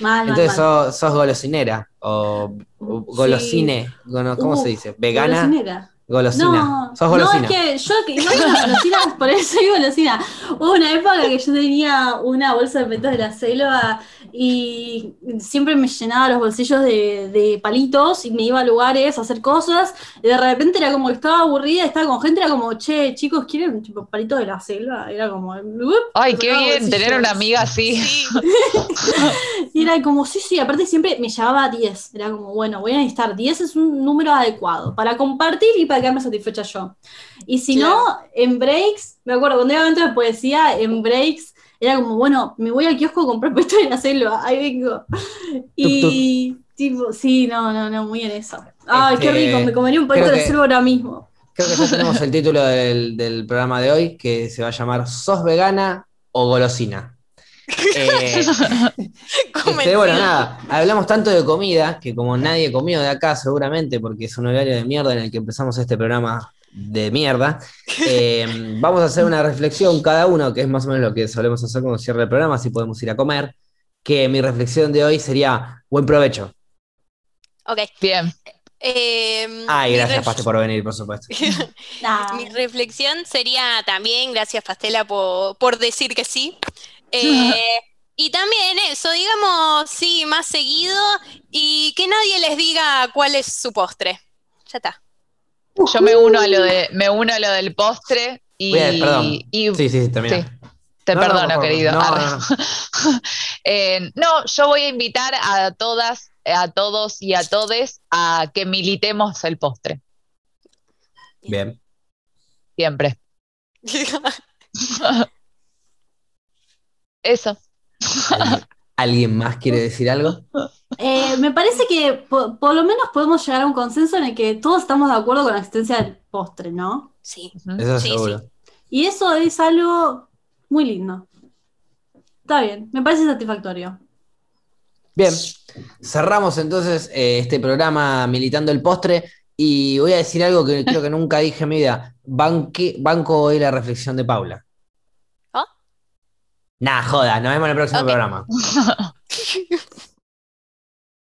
Mal, mal, Entonces mal. sos, sos golosinera o, o golosine, ¿cómo Uh, se dice? ¿Vegana? Golosinera. Golosina. No, sos golosina. no, es que yo las golosinas, por eso soy golosina. Hubo una época que yo tenía una bolsa de petos de la selva y siempre me llenaba los bolsillos de, de palitos y me iba a lugares a hacer cosas y de repente era como que estaba aburrida, estaba con gente, era como, che, chicos, ¿quieren tipo palitos de la selva? Era como, Ay, qué bien tener una amiga así. Sí. Y era como, sí, sí, aparte siempre me llevaba 10. Era como, bueno, voy a necesitar 10 es un número adecuado para compartir y para quedarme satisfecha yo. Y si no, en breaks, me acuerdo, cuando era evento de poesía, en breaks, era como, bueno, me voy al kiosco a comprar puesto de la selva, ahí vengo. Y, tipo, sí, no, no, no, muy en eso. Ay, qué Este, rico, me comería un creo de la selva ahora mismo. Creo que ya tenemos el título del, del programa de hoy, que se va a llamar ¿Sos vegana o golosina? Eh, este, bueno, nada, hablamos tanto de comida que como nadie comió de acá seguramente, porque es un horario de mierda en el que empezamos este programa de mierda, eh, vamos a hacer una reflexión cada uno, que es más o menos lo que solemos hacer cuando cierra el programa, así podemos ir a comer, que mi reflexión de hoy sería buen provecho. Ok. Bien. Eh, Ay, gracias ref- Paste por venir, por supuesto. Mi reflexión sería también, gracias Pastela por, por decir que sí. Eh, y también eso, digamos, sí, más seguido y que nadie les diga cuál es su postre. Ya está. Yo me uno a lo de, me uno a lo del postre y, a- perdón. y- Sí, sí, sí. te No, no, perdono, querido. No, no. Eh, no, yo voy a invitar a todas, a todos y a todes a que militemos el postre, Bien. siempre. Eso. ¿Alguien- ¿Alguien más quiere decir algo? Eh, me parece que po- por lo menos podemos llegar a un consenso en el que todos estamos de acuerdo con la existencia del postre, ¿no? Sí. Eso Sí, seguro. Y eso es algo muy lindo. Está bien, me parece satisfactorio. Bien, cerramos entonces eh, este programa militando el postre y voy a decir algo que creo que nunca dije en mi vida. Banque- banco hoy la reflexión de Paula. Nah, joda, nos vemos en el próximo programa.